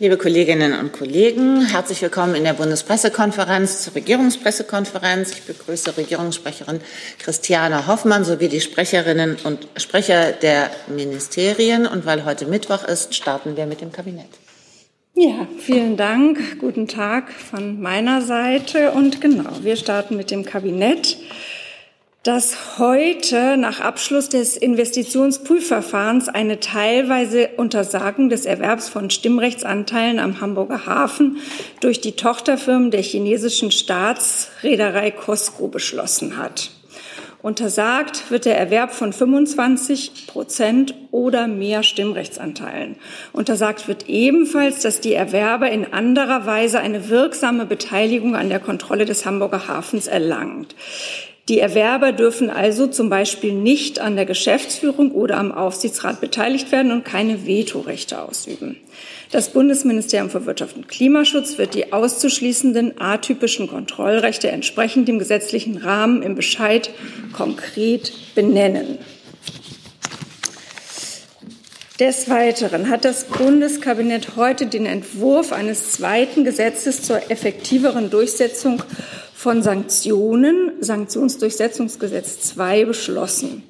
Liebe Kolleginnen und Kollegen, herzlich willkommen in der Bundespressekonferenz zur Regierungspressekonferenz. Ich begrüße Regierungssprecherin Christiane Hoffmann sowie die Sprecherinnen und Sprecher der Ministerien. Und weil heute Mittwoch ist, starten wir mit dem Kabinett. Ja, vielen Dank. Guten Tag von meiner Seite. Und genau, wir starten mit dem Kabinett dass heute nach Abschluss des Investitionsprüfverfahrens eine teilweise Untersagung des Erwerbs von Stimmrechtsanteilen am Hamburger Hafen durch die Tochterfirmen der chinesischen Staatsreederei Cosco beschlossen hat. Untersagt wird der Erwerb von 25 Prozent oder mehr Stimmrechtsanteilen. Untersagt wird ebenfalls, dass die Erwerber in anderer Weise eine wirksame Beteiligung an der Kontrolle des Hamburger Hafens erlangt. Die Erwerber dürfen also zum Beispiel nicht an der Geschäftsführung oder am Aufsichtsrat beteiligt werden und keine Vetorechte ausüben. Das Bundesministerium für Wirtschaft und Klimaschutz wird die auszuschließenden atypischen Kontrollrechte entsprechend dem gesetzlichen Rahmen im Bescheid konkret benennen. Des Weiteren hat das Bundeskabinett heute den Entwurf eines zweiten Gesetzes zur effektiveren Durchsetzung von Sanktionen, Sanktionsdurchsetzungsgesetz 2, beschlossen.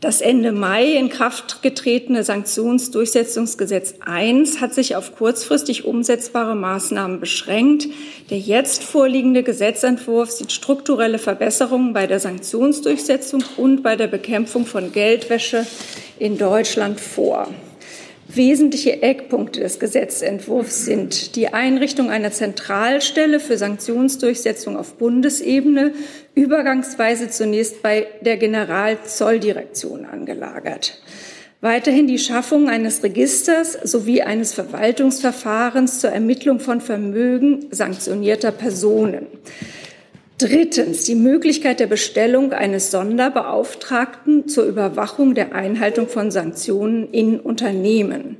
Das Ende Mai in Kraft getretene Sanktionsdurchsetzungsgesetz 1 hat sich auf kurzfristig umsetzbare Maßnahmen beschränkt. Der jetzt vorliegende Gesetzentwurf sieht strukturelle Verbesserungen bei der Sanktionsdurchsetzung und bei der Bekämpfung von Geldwäsche in Deutschland vor. Wesentliche Eckpunkte des Gesetzentwurfs sind die Einrichtung einer Zentralstelle für Sanktionsdurchsetzung auf Bundesebene, übergangsweise zunächst bei der Generalzolldirektion angelagert. Weiterhin die Schaffung eines Registers sowie eines Verwaltungsverfahrens zur Ermittlung von Vermögen sanktionierter Personen. Drittens die Möglichkeit der Bestellung eines Sonderbeauftragten zur Überwachung der Einhaltung von Sanktionen in Unternehmen.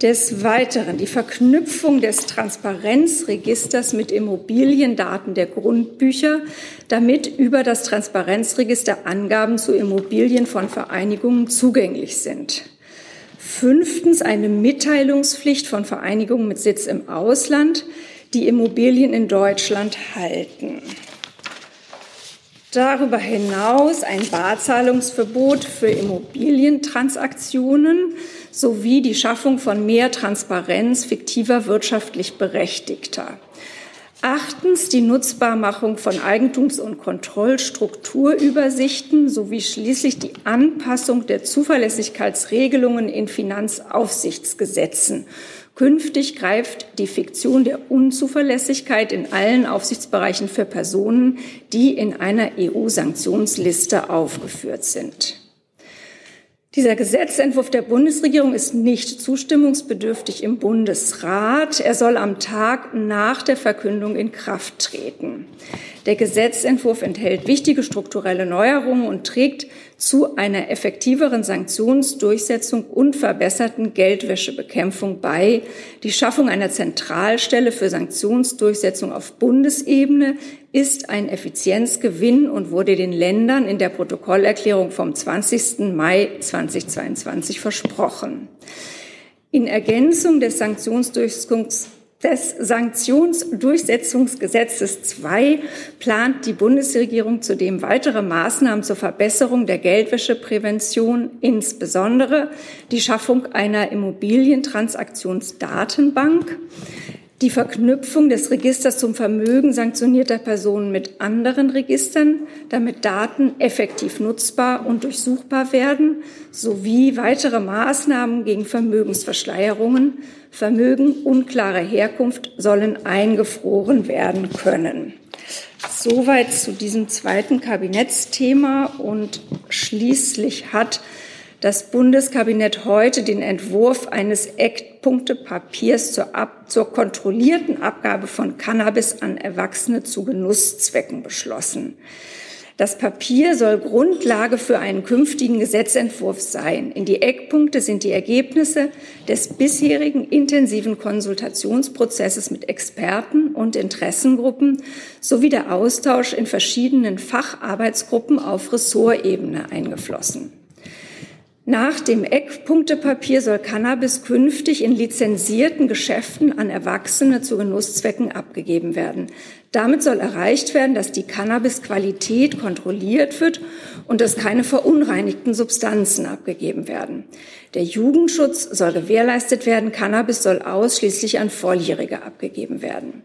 Des Weiteren die Verknüpfung des Transparenzregisters mit Immobiliendaten der Grundbücher, damit über das Transparenzregister Angaben zu Immobilien von Vereinigungen zugänglich sind. Fünftens eine Mitteilungspflicht von Vereinigungen mit Sitz im Ausland, die Immobilien in Deutschland halten. Darüber hinaus ein Barzahlungsverbot für Immobilientransaktionen sowie die Schaffung von mehr Transparenz fiktiver wirtschaftlich Berechtigter. Achtens die Nutzbarmachung von Eigentums- und Kontrollstrukturübersichten sowie schließlich die Anpassung der Zuverlässigkeitsregelungen in Finanzaufsichtsgesetzen Künftig greift die Fiktion der Unzuverlässigkeit in allen Aufsichtsbereichen für Personen, die in einer EU-Sanktionsliste aufgeführt sind. Dieser Gesetzentwurf der Bundesregierung ist nicht zustimmungsbedürftig im Bundesrat. Er soll am Tag nach der Verkündung in Kraft treten. Der Gesetzentwurf enthält wichtige strukturelle Neuerungen und trägt zu einer effektiveren Sanktionsdurchsetzung und verbesserten Geldwäschebekämpfung bei. Die Schaffung einer Zentralstelle für Sanktionsdurchsetzung auf Bundesebene ist ein Effizienzgewinn und wurde den Ländern in der Protokollerklärung vom 20. Mai 2022 versprochen. In Ergänzung des Sanktionsdurchsetzungs des Sanktionsdurchsetzungsgesetzes II plant die Bundesregierung zudem weitere Maßnahmen zur Verbesserung der Geldwäscheprävention, insbesondere die Schaffung einer Immobilientransaktionsdatenbank, die Verknüpfung des Registers zum Vermögen sanktionierter Personen mit anderen Registern, damit Daten effektiv nutzbar und durchsuchbar werden, sowie weitere Maßnahmen gegen Vermögensverschleierungen. Vermögen unklarer Herkunft sollen eingefroren werden können. Soweit zu diesem zweiten Kabinettsthema und schließlich hat das Bundeskabinett heute den Entwurf eines Eckpunktepapiers zur, Ab zur kontrollierten Abgabe von Cannabis an Erwachsene zu Genusszwecken beschlossen. Das Papier soll Grundlage für einen künftigen Gesetzentwurf sein. In die Eckpunkte sind die Ergebnisse des bisherigen intensiven Konsultationsprozesses mit Experten und Interessengruppen sowie der Austausch in verschiedenen Facharbeitsgruppen auf Ressortebene eingeflossen. Nach dem Eckpunktepapier soll Cannabis künftig in lizenzierten Geschäften an Erwachsene zu Genusszwecken abgegeben werden. Damit soll erreicht werden, dass die Cannabisqualität kontrolliert wird und dass keine verunreinigten Substanzen abgegeben werden. Der Jugendschutz soll gewährleistet werden. Cannabis soll ausschließlich an Volljährige abgegeben werden.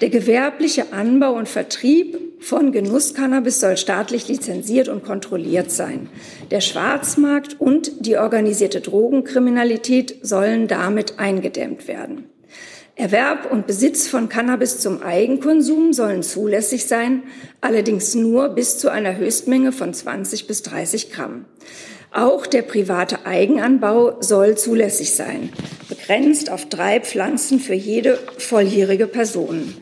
Der gewerbliche Anbau und Vertrieb von Genusscannabis soll staatlich lizenziert und kontrolliert sein. Der Schwarzmarkt und die organisierte Drogenkriminalität sollen damit eingedämmt werden. Erwerb und Besitz von Cannabis zum Eigenkonsum sollen zulässig sein, allerdings nur bis zu einer Höchstmenge von 20 bis 30 Gramm. Auch der private Eigenanbau soll zulässig sein, begrenzt auf drei Pflanzen für jede volljährige Person.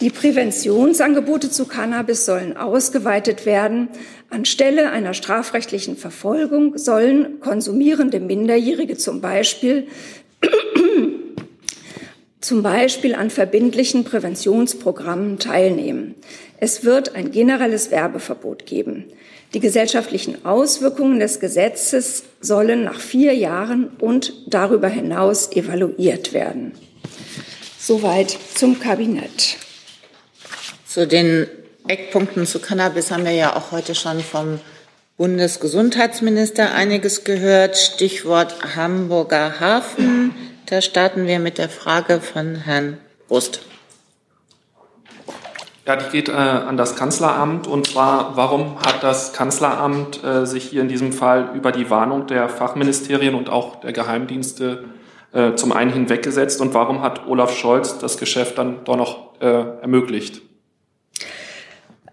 Die Präventionsangebote zu Cannabis sollen ausgeweitet werden. Anstelle einer strafrechtlichen Verfolgung sollen konsumierende Minderjährige zum Beispiel zum Beispiel an verbindlichen Präventionsprogrammen teilnehmen. Es wird ein generelles Werbeverbot geben. Die gesellschaftlichen Auswirkungen des Gesetzes sollen nach vier Jahren und darüber hinaus evaluiert werden. Soweit zum Kabinett. Zu den Eckpunkten zu Cannabis haben wir ja auch heute schon vom Bundesgesundheitsminister einiges gehört. Stichwort Hamburger Hafen. Da starten wir mit der Frage von Herrn Rust. Ja, die geht äh, an das Kanzleramt. Und zwar, warum hat das Kanzleramt äh, sich hier in diesem Fall über die Warnung der Fachministerien und auch der Geheimdienste äh, zum einen hinweggesetzt? Und warum hat Olaf Scholz das Geschäft dann doch noch äh, ermöglicht?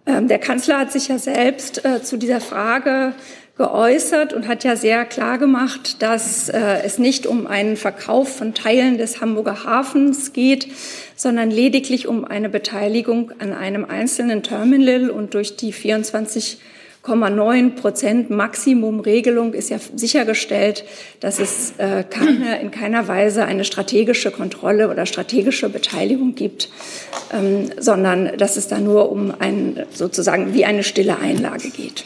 Ähm, der Kanzler hat sich ja selbst äh, zu dieser Frage geäußert und hat ja sehr klar gemacht, dass äh, es nicht um einen Verkauf von Teilen des Hamburger Hafens geht, sondern lediglich um eine Beteiligung an einem einzelnen Terminal und durch die 24 0,9 Prozent Maximumregelung ist ja sichergestellt, dass es äh, keine, in keiner Weise eine strategische Kontrolle oder strategische Beteiligung gibt, ähm, sondern dass es da nur um ein, sozusagen wie eine stille Einlage geht.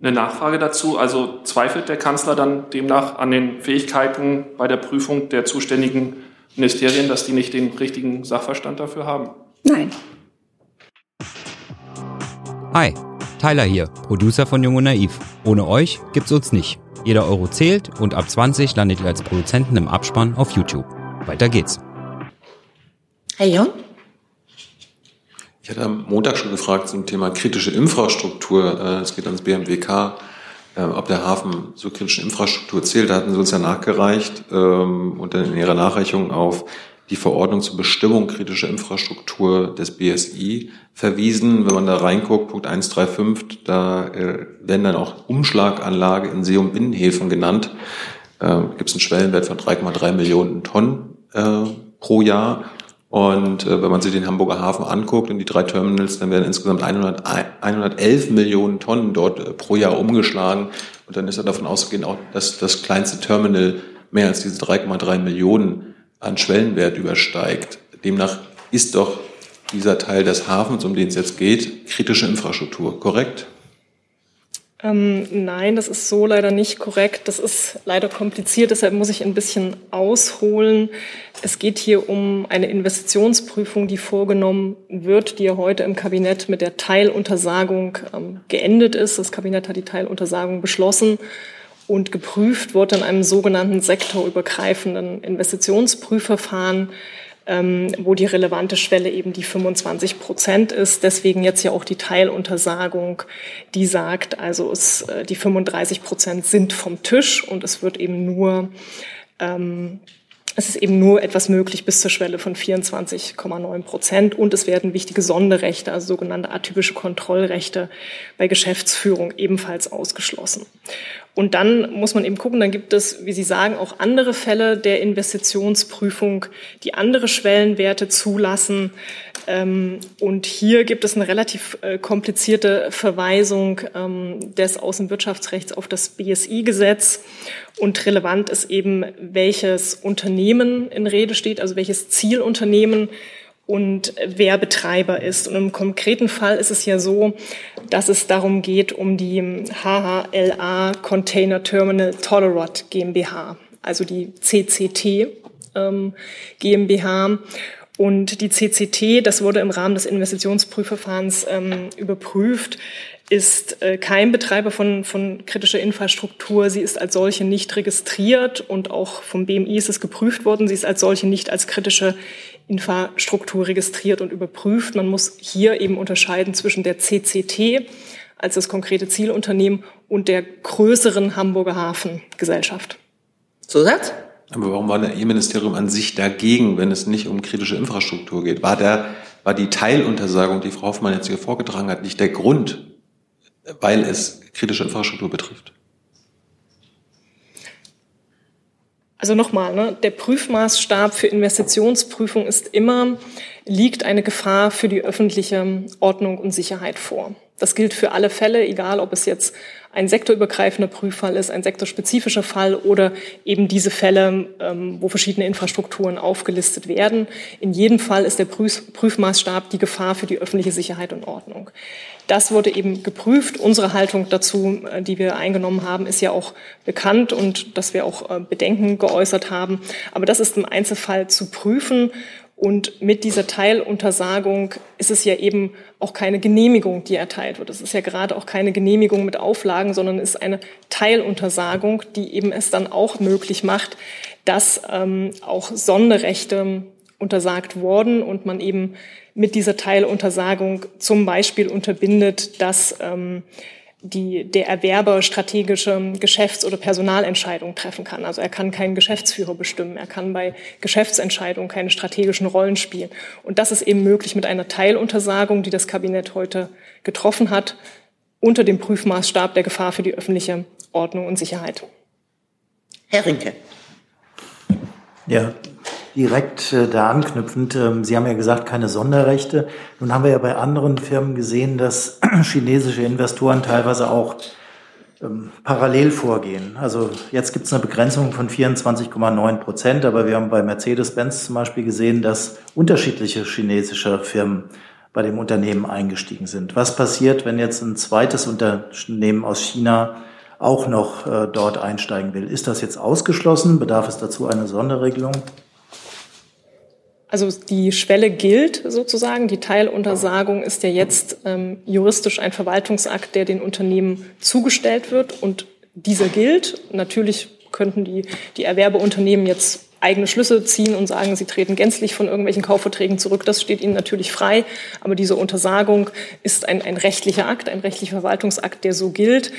Eine Nachfrage dazu. Also zweifelt der Kanzler dann demnach an den Fähigkeiten bei der Prüfung der zuständigen Ministerien, dass die nicht den richtigen Sachverstand dafür haben? Nein. Hi. Tyler hier, Producer von Jung und Naiv. Ohne euch gibt's uns nicht. Jeder Euro zählt und ab 20 landet ihr als Produzenten im Abspann auf YouTube. Weiter geht's. Herr Jung? Ich hatte am Montag schon gefragt zum Thema kritische Infrastruktur. Äh, es geht ans BMWK, äh, ob der Hafen zur kritischen Infrastruktur zählt. Da hatten Sie uns ja nachgereicht ähm, und dann in Ihrer Nachreichung auf die Verordnung zur Bestimmung kritischer Infrastruktur des BSI verwiesen. Wenn man da reinguckt, Punkt 135, da äh, werden dann auch Umschlaganlage in See- und Binnenhäfen genannt. Äh, Gibt es einen Schwellenwert von 3,3 Millionen Tonnen äh, pro Jahr. Und äh, wenn man sich den Hamburger Hafen anguckt und die drei Terminals, dann werden insgesamt 100, 111 Millionen Tonnen dort äh, pro Jahr umgeschlagen. Und dann ist er davon auszugehen, auch dass das kleinste Terminal mehr als diese 3,3 Millionen an Schwellenwert übersteigt. Demnach ist doch dieser Teil des Hafens, um den es jetzt geht, kritische Infrastruktur, korrekt? Ähm, nein, das ist so leider nicht korrekt. Das ist leider kompliziert, deshalb muss ich ein bisschen ausholen. Es geht hier um eine Investitionsprüfung, die vorgenommen wird, die ja heute im Kabinett mit der Teiluntersagung ähm, geendet ist. Das Kabinett hat die Teiluntersagung beschlossen und geprüft wird in einem sogenannten sektorübergreifenden Investitionsprüfverfahren, ähm, wo die relevante Schwelle eben die 25 Prozent ist. Deswegen jetzt ja auch die Teiluntersagung, die sagt, also es, äh, die 35 Prozent sind vom Tisch und es wird eben nur ähm, es ist eben nur etwas möglich bis zur Schwelle von 24,9 Prozent und es werden wichtige Sonderrechte, also sogenannte atypische Kontrollrechte bei Geschäftsführung ebenfalls ausgeschlossen. Und dann muss man eben gucken, dann gibt es, wie Sie sagen, auch andere Fälle der Investitionsprüfung, die andere Schwellenwerte zulassen. Ähm, und hier gibt es eine relativ äh, komplizierte Verweisung ähm, des Außenwirtschaftsrechts auf das BSI-Gesetz. Und relevant ist eben, welches Unternehmen in Rede steht, also welches Zielunternehmen und wer Betreiber ist. Und im konkreten Fall ist es ja so, dass es darum geht, um die HHLA Container Terminal Tolerot GmbH, also die CCT ähm, GmbH. Und die CCT, das wurde im Rahmen des Investitionsprüfverfahrens ähm, überprüft, ist äh, kein Betreiber von, von kritischer Infrastruktur. Sie ist als solche nicht registriert und auch vom BMI ist es geprüft worden. Sie ist als solche nicht als kritische Infrastruktur registriert und überprüft. Man muss hier eben unterscheiden zwischen der CCT als das konkrete Zielunternehmen und der größeren Hamburger Hafengesellschaft. Zusatz? Aber warum war der E-Ministerium an sich dagegen, wenn es nicht um kritische Infrastruktur geht? War, der, war die Teiluntersagung, die Frau Hoffmann jetzt hier vorgetragen hat, nicht der Grund, weil es kritische Infrastruktur betrifft? Also nochmal, ne, der Prüfmaßstab für Investitionsprüfung ist immer, liegt eine Gefahr für die öffentliche Ordnung und Sicherheit vor. Das gilt für alle Fälle, egal ob es jetzt ein sektorübergreifender Prüffall ist, ein sektorspezifischer Fall oder eben diese Fälle, ähm, wo verschiedene Infrastrukturen aufgelistet werden. In jedem Fall ist der Prüf Prüfmaßstab die Gefahr für die öffentliche Sicherheit und Ordnung. Das wurde eben geprüft. Unsere Haltung dazu, äh, die wir eingenommen haben, ist ja auch bekannt und dass wir auch äh, Bedenken geäußert haben. Aber das ist im Einzelfall zu prüfen. Und mit dieser Teiluntersagung ist es ja eben auch keine Genehmigung, die erteilt wird. Es ist ja gerade auch keine Genehmigung mit Auflagen, sondern es ist eine Teiluntersagung, die eben es dann auch möglich macht, dass ähm, auch Sonderrechte untersagt wurden und man eben mit dieser Teiluntersagung zum Beispiel unterbindet, dass ähm, die, der Erwerber strategische Geschäfts- oder Personalentscheidungen treffen kann. Also er kann keinen Geschäftsführer bestimmen, er kann bei Geschäftsentscheidungen keine strategischen Rollen spielen. Und das ist eben möglich mit einer Teiluntersagung, die das Kabinett heute getroffen hat, unter dem Prüfmaßstab der Gefahr für die öffentliche Ordnung und Sicherheit. Herr Rinke. Ja, direkt äh, da anknüpfend, ähm, Sie haben ja gesagt, keine Sonderrechte. Nun haben wir ja bei anderen Firmen gesehen, dass chinesische Investoren teilweise auch ähm, parallel vorgehen. Also jetzt gibt es eine Begrenzung von 24,9 Prozent, aber wir haben bei Mercedes-Benz zum Beispiel gesehen, dass unterschiedliche chinesische Firmen bei dem Unternehmen eingestiegen sind. Was passiert, wenn jetzt ein zweites Unternehmen aus China auch noch äh, dort einsteigen will? Ist das jetzt ausgeschlossen? Bedarf es dazu einer Sonderregelung? Also die Schwelle gilt sozusagen. Die Teiluntersagung ist ja jetzt ähm, juristisch ein Verwaltungsakt, der den Unternehmen zugestellt wird. Und dieser gilt. Natürlich könnten die, die Erwerbeunternehmen jetzt eigene Schlüsse ziehen und sagen, sie treten gänzlich von irgendwelchen Kaufverträgen zurück. Das steht ihnen natürlich frei. Aber diese Untersagung ist ein, ein rechtlicher Akt, ein rechtlicher Verwaltungsakt, der so gilt.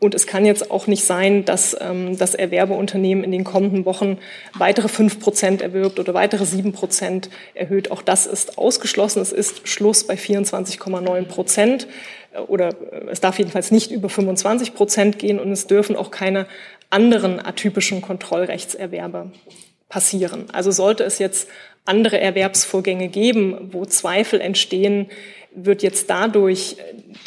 Und es kann jetzt auch nicht sein, dass ähm, das Erwerbeunternehmen in den kommenden Wochen weitere fünf Prozent erwirbt oder weitere sieben Prozent erhöht. Auch das ist ausgeschlossen. Es ist Schluss bei 24,9 Prozent äh, oder äh, es darf jedenfalls nicht über 25 Prozent gehen und es dürfen auch keine anderen atypischen Kontrollrechtserwerbe passieren. Also sollte es jetzt andere Erwerbsvorgänge geben, wo Zweifel entstehen, wird jetzt dadurch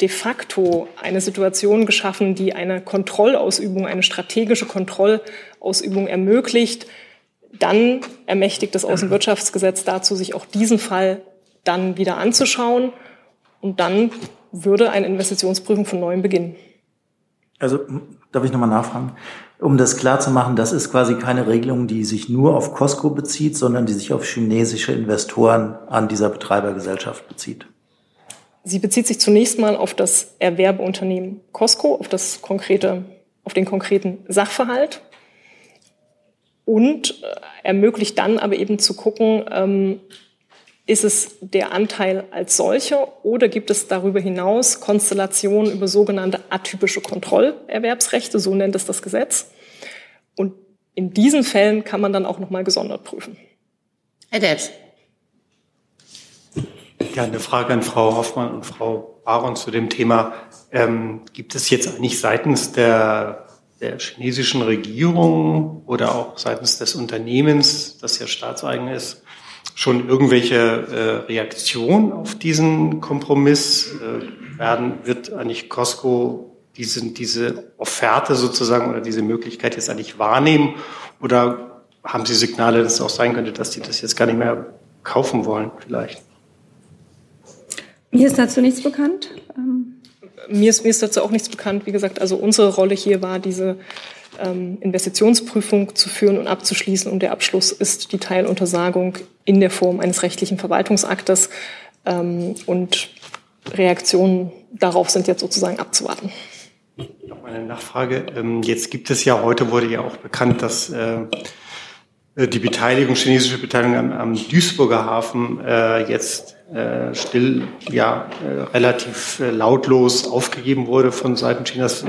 de facto eine Situation geschaffen, die eine Kontrollausübung, eine strategische Kontrollausübung ermöglicht, dann ermächtigt das Außenwirtschaftsgesetz dazu, sich auch diesen Fall dann wieder anzuschauen und dann würde eine Investitionsprüfung von neuem beginnen. Also darf ich nochmal nachfragen? Um das klar zu machen, das ist quasi keine Regelung, die sich nur auf Costco bezieht, sondern die sich auf chinesische Investoren an dieser Betreibergesellschaft bezieht. Sie bezieht sich zunächst mal auf das Erwerbeunternehmen Costco, auf das konkrete, auf den konkreten Sachverhalt und äh, ermöglicht dann aber eben zu gucken, ähm, ist es der Anteil als solcher oder gibt es darüber hinaus Konstellationen über sogenannte atypische Kontrollerwerbsrechte, so nennt es das Gesetz. Und in diesen Fällen kann man dann auch nochmal gesondert prüfen. Herr Debs. Ja, eine Frage an Frau Hoffmann und Frau Baron zu dem Thema. Ähm, gibt es jetzt eigentlich seitens der, der chinesischen Regierung oder auch seitens des Unternehmens, das ja staatseigen ist, schon irgendwelche äh, Reaktionen auf diesen Kompromiss? Äh, werden, wird eigentlich Costco diese, diese Offerte sozusagen oder diese Möglichkeit jetzt eigentlich wahrnehmen? Oder haben Sie Signale, dass es auch sein könnte, dass die das jetzt gar nicht mehr kaufen wollen, vielleicht. Mir ist dazu nichts bekannt. Ähm mir, ist, mir ist dazu auch nichts bekannt. Wie gesagt, also unsere Rolle hier war, diese ähm, Investitionsprüfung zu führen und abzuschließen. Und der Abschluss ist die Teiluntersagung in der Form eines rechtlichen Verwaltungsaktes. Ähm, und Reaktionen darauf sind jetzt sozusagen abzuwarten. Noch eine Nachfrage. Ähm, jetzt gibt es ja, heute wurde ja auch bekannt, dass äh, die Beteiligung, chinesische Beteiligung am, am Duisburger Hafen äh, jetzt äh, still, ja, relativ lautlos aufgegeben wurde von Seiten Chinas.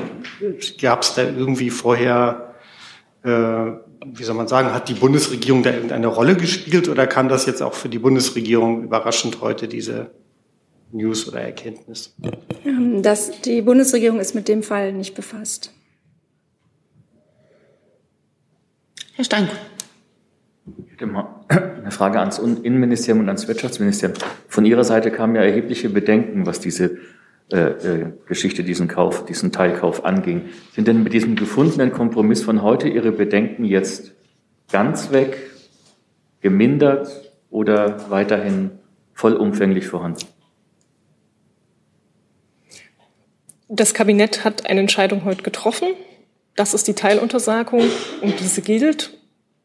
Gab es da irgendwie vorher, wie soll man sagen, hat die Bundesregierung da irgendeine Rolle gespielt oder kam das jetzt auch für die Bundesregierung überraschend heute, diese News oder Erkenntnis? Ähm, das, die Bundesregierung ist mit dem Fall nicht befasst. Herr Stein. Hätte mal eine Frage ans Innenministerium und ans Wirtschaftsministerium. Von Ihrer Seite kamen ja erhebliche Bedenken, was diese äh, äh, Geschichte, diesen Kauf, diesen Teilkauf anging. Sind denn mit diesem gefundenen Kompromiss von heute Ihre Bedenken jetzt ganz weg, gemindert oder weiterhin vollumfänglich vorhanden? Das Kabinett hat eine Entscheidung heute getroffen. Das ist die Teiluntersagung und diese gilt.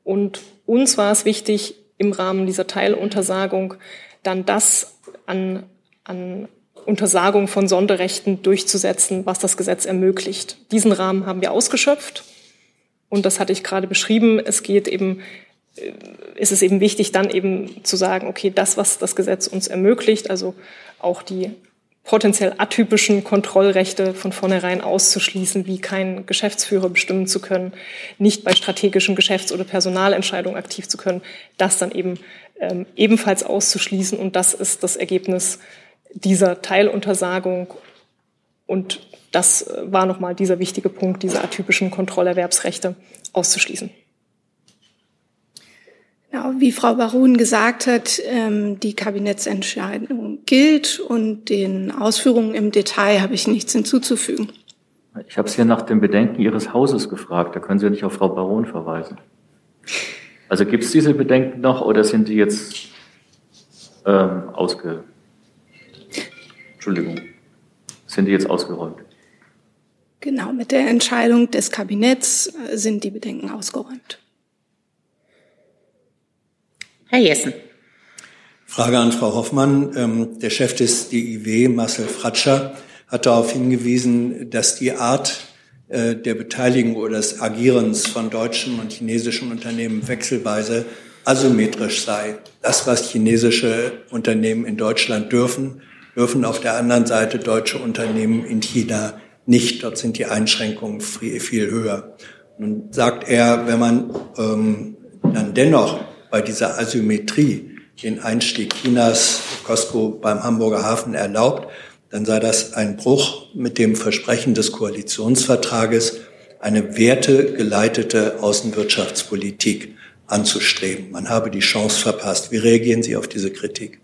Und uns war es wichtig, im Rahmen dieser Teiluntersagung dann das an, an Untersagung von Sonderrechten durchzusetzen, was das Gesetz ermöglicht. Diesen Rahmen haben wir ausgeschöpft. Und das hatte ich gerade beschrieben. Es geht eben, äh, ist es eben wichtig, dann eben zu sagen, okay, das, was das Gesetz uns ermöglicht, also auch die potenziell atypischen Kontrollrechte von vornherein auszuschließen, wie kein Geschäftsführer bestimmen zu können, nicht bei strategischen Geschäfts- oder Personalentscheidungen aktiv zu können, das dann eben ähm, ebenfalls auszuschließen. Und das ist das Ergebnis dieser Teiluntersagung. Und das äh, war nochmal dieser wichtige Punkt, diese atypischen Kontrollerwerbsrechte auszuschließen. Genau, wie Frau Baron gesagt hat, ähm, die Kabinettsentscheidung gilt und den Ausführungen im Detail habe ich nichts hinzuzufügen. Ich habe Sie ja nach dem Bedenken Ihres Hauses gefragt. Da können Sie ja nicht auf Frau Baron verweisen. Also gibt es diese Bedenken noch oder sind die jetzt ähm, ausge... Entschuldigung. Sind die jetzt ausgeräumt? Genau, mit der Entscheidung des Kabinetts äh, sind die Bedenken ausgeräumt. Herr Jessen. Frage an Frau Hoffmann. Ähm, der Chef des DIW, Marcel Fratscher, hat darauf hingewiesen, dass die Art äh, der Beteiligung oder des Agierens von deutschen und chinesischen Unternehmen wechselweise asymmetrisch sei. Das, was chinesische Unternehmen in Deutschland dürfen, dürfen auf der anderen Seite deutsche Unternehmen in China nicht. Dort sind die Einschränkungen viel höher. Nun sagt er, wenn man ähm, dann dennoch bei dieser Asymmetrie den Einstieg Chinas, Costco beim Hamburger Hafen erlaubt, dann sei das ein Bruch mit dem Versprechen des Koalitionsvertrages, eine wertegeleitete Außenwirtschaftspolitik anzustreben. Man habe die Chance verpasst. Wie reagieren Sie auf diese Kritik?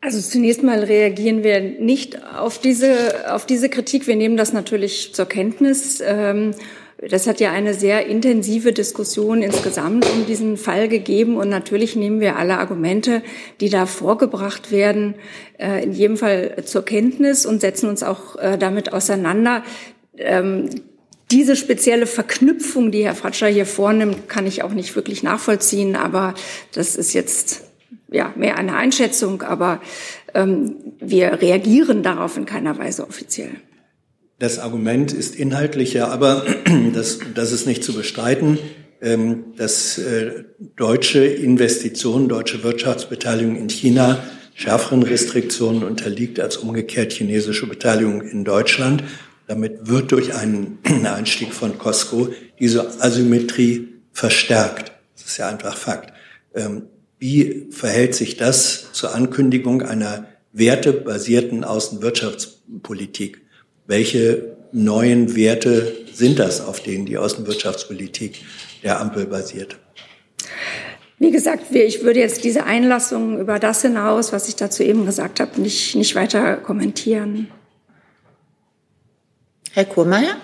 Also zunächst mal reagieren wir nicht auf diese, auf diese Kritik. Wir nehmen das natürlich zur Kenntnis. Ähm, das hat ja eine sehr intensive Diskussion insgesamt um diesen Fall gegeben. Und natürlich nehmen wir alle Argumente, die da vorgebracht werden, äh, in jedem Fall zur Kenntnis und setzen uns auch äh, damit auseinander. Ähm, diese spezielle Verknüpfung, die Herr Fratscher hier vornimmt, kann ich auch nicht wirklich nachvollziehen. Aber das ist jetzt ja mehr eine Einschätzung. Aber ähm, wir reagieren darauf in keiner Weise offiziell. Das Argument ist inhaltlicher, aber das, das ist nicht zu bestreiten, ähm, dass äh, deutsche Investitionen, deutsche Wirtschaftsbeteiligung in China schärferen Restriktionen unterliegt als umgekehrt chinesische Beteiligung in Deutschland. Damit wird durch einen Einstieg von Costco diese Asymmetrie verstärkt. Das ist ja einfach Fakt. Ähm, wie verhält sich das zur Ankündigung einer wertebasierten Außenwirtschaftspolitik? Welche neuen Werte sind das, auf denen die Außenwirtschaftspolitik der Ampel basiert? Wie gesagt, ich würde jetzt diese Einlassung über das hinaus, was ich dazu eben gesagt habe, nicht, nicht weiter kommentieren. Herr Kohlmeier?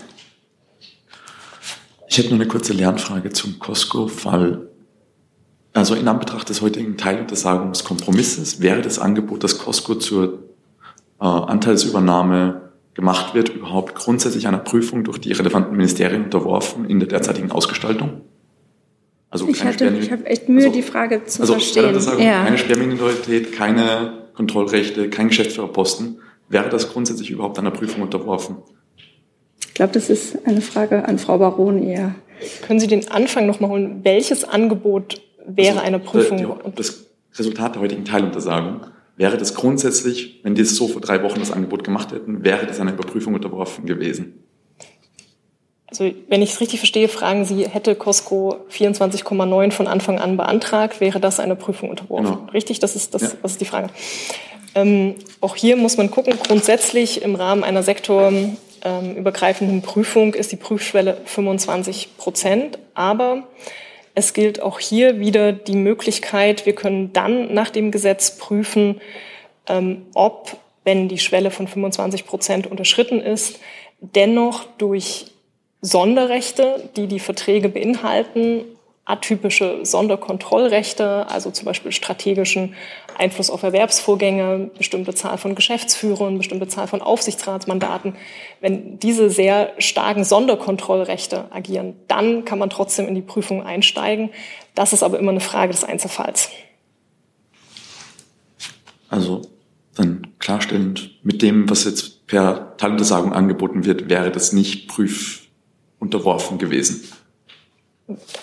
Ich hätte nur eine kurze Lernfrage zum Costco-Fall. Also in Anbetracht des heutigen Teiluntersagungskompromisses wäre das Angebot, dass Costco zur äh, Anteilsübernahme gemacht wird, überhaupt grundsätzlich einer Prüfung durch die relevanten Ministerien unterworfen in der derzeitigen Ausgestaltung? Also ich, hatte, ich habe echt Mühe, also, die Frage zu also, verstehen. Sagen, ja. Keine Sperrminorität, keine Kontrollrechte, kein Geschäftsführerposten. Wäre das grundsätzlich überhaupt einer Prüfung unterworfen? Ich glaube, das ist eine Frage an Frau Baron eher. Können Sie den Anfang noch mal holen? Welches Angebot wäre also, eine Prüfung? Die, das Resultat der heutigen Teiluntersagung wäre das grundsätzlich, wenn die es so vor drei Wochen das Angebot gemacht hätten, wäre das einer Überprüfung unterworfen gewesen? Also wenn ich es richtig verstehe, fragen Sie, hätte Costco 24,9 von Anfang an beantragt, wäre das eine Prüfung unterworfen? Genau. Richtig, das ist, das, ja. das ist die Frage. Ähm, auch hier muss man gucken, grundsätzlich im Rahmen einer sektorübergreifenden ähm, Prüfung ist die Prüfschwelle 25 Prozent, aber es gilt auch hier wieder die Möglichkeit, wir können dann nach dem Gesetz prüfen, ähm, ob, wenn die Schwelle von 25 Prozent unterschritten ist, dennoch durch Sonderrechte, die die Verträge beinhalten, atypische Sonderkontrollrechte, also zum Beispiel strategischen Einfluss auf Erwerbsvorgänge, bestimmte Zahl von Geschäftsführern, bestimmte Zahl von Aufsichtsratsmandaten. Wenn diese sehr starken Sonderkontrollrechte agieren, dann kann man trotzdem in die Prüfung einsteigen. Das ist aber immer eine Frage des Einzelfalls. Also dann klarstellend, mit dem, was jetzt per Teiluntersagung angeboten wird, wäre das nicht prüf unterworfen gewesen?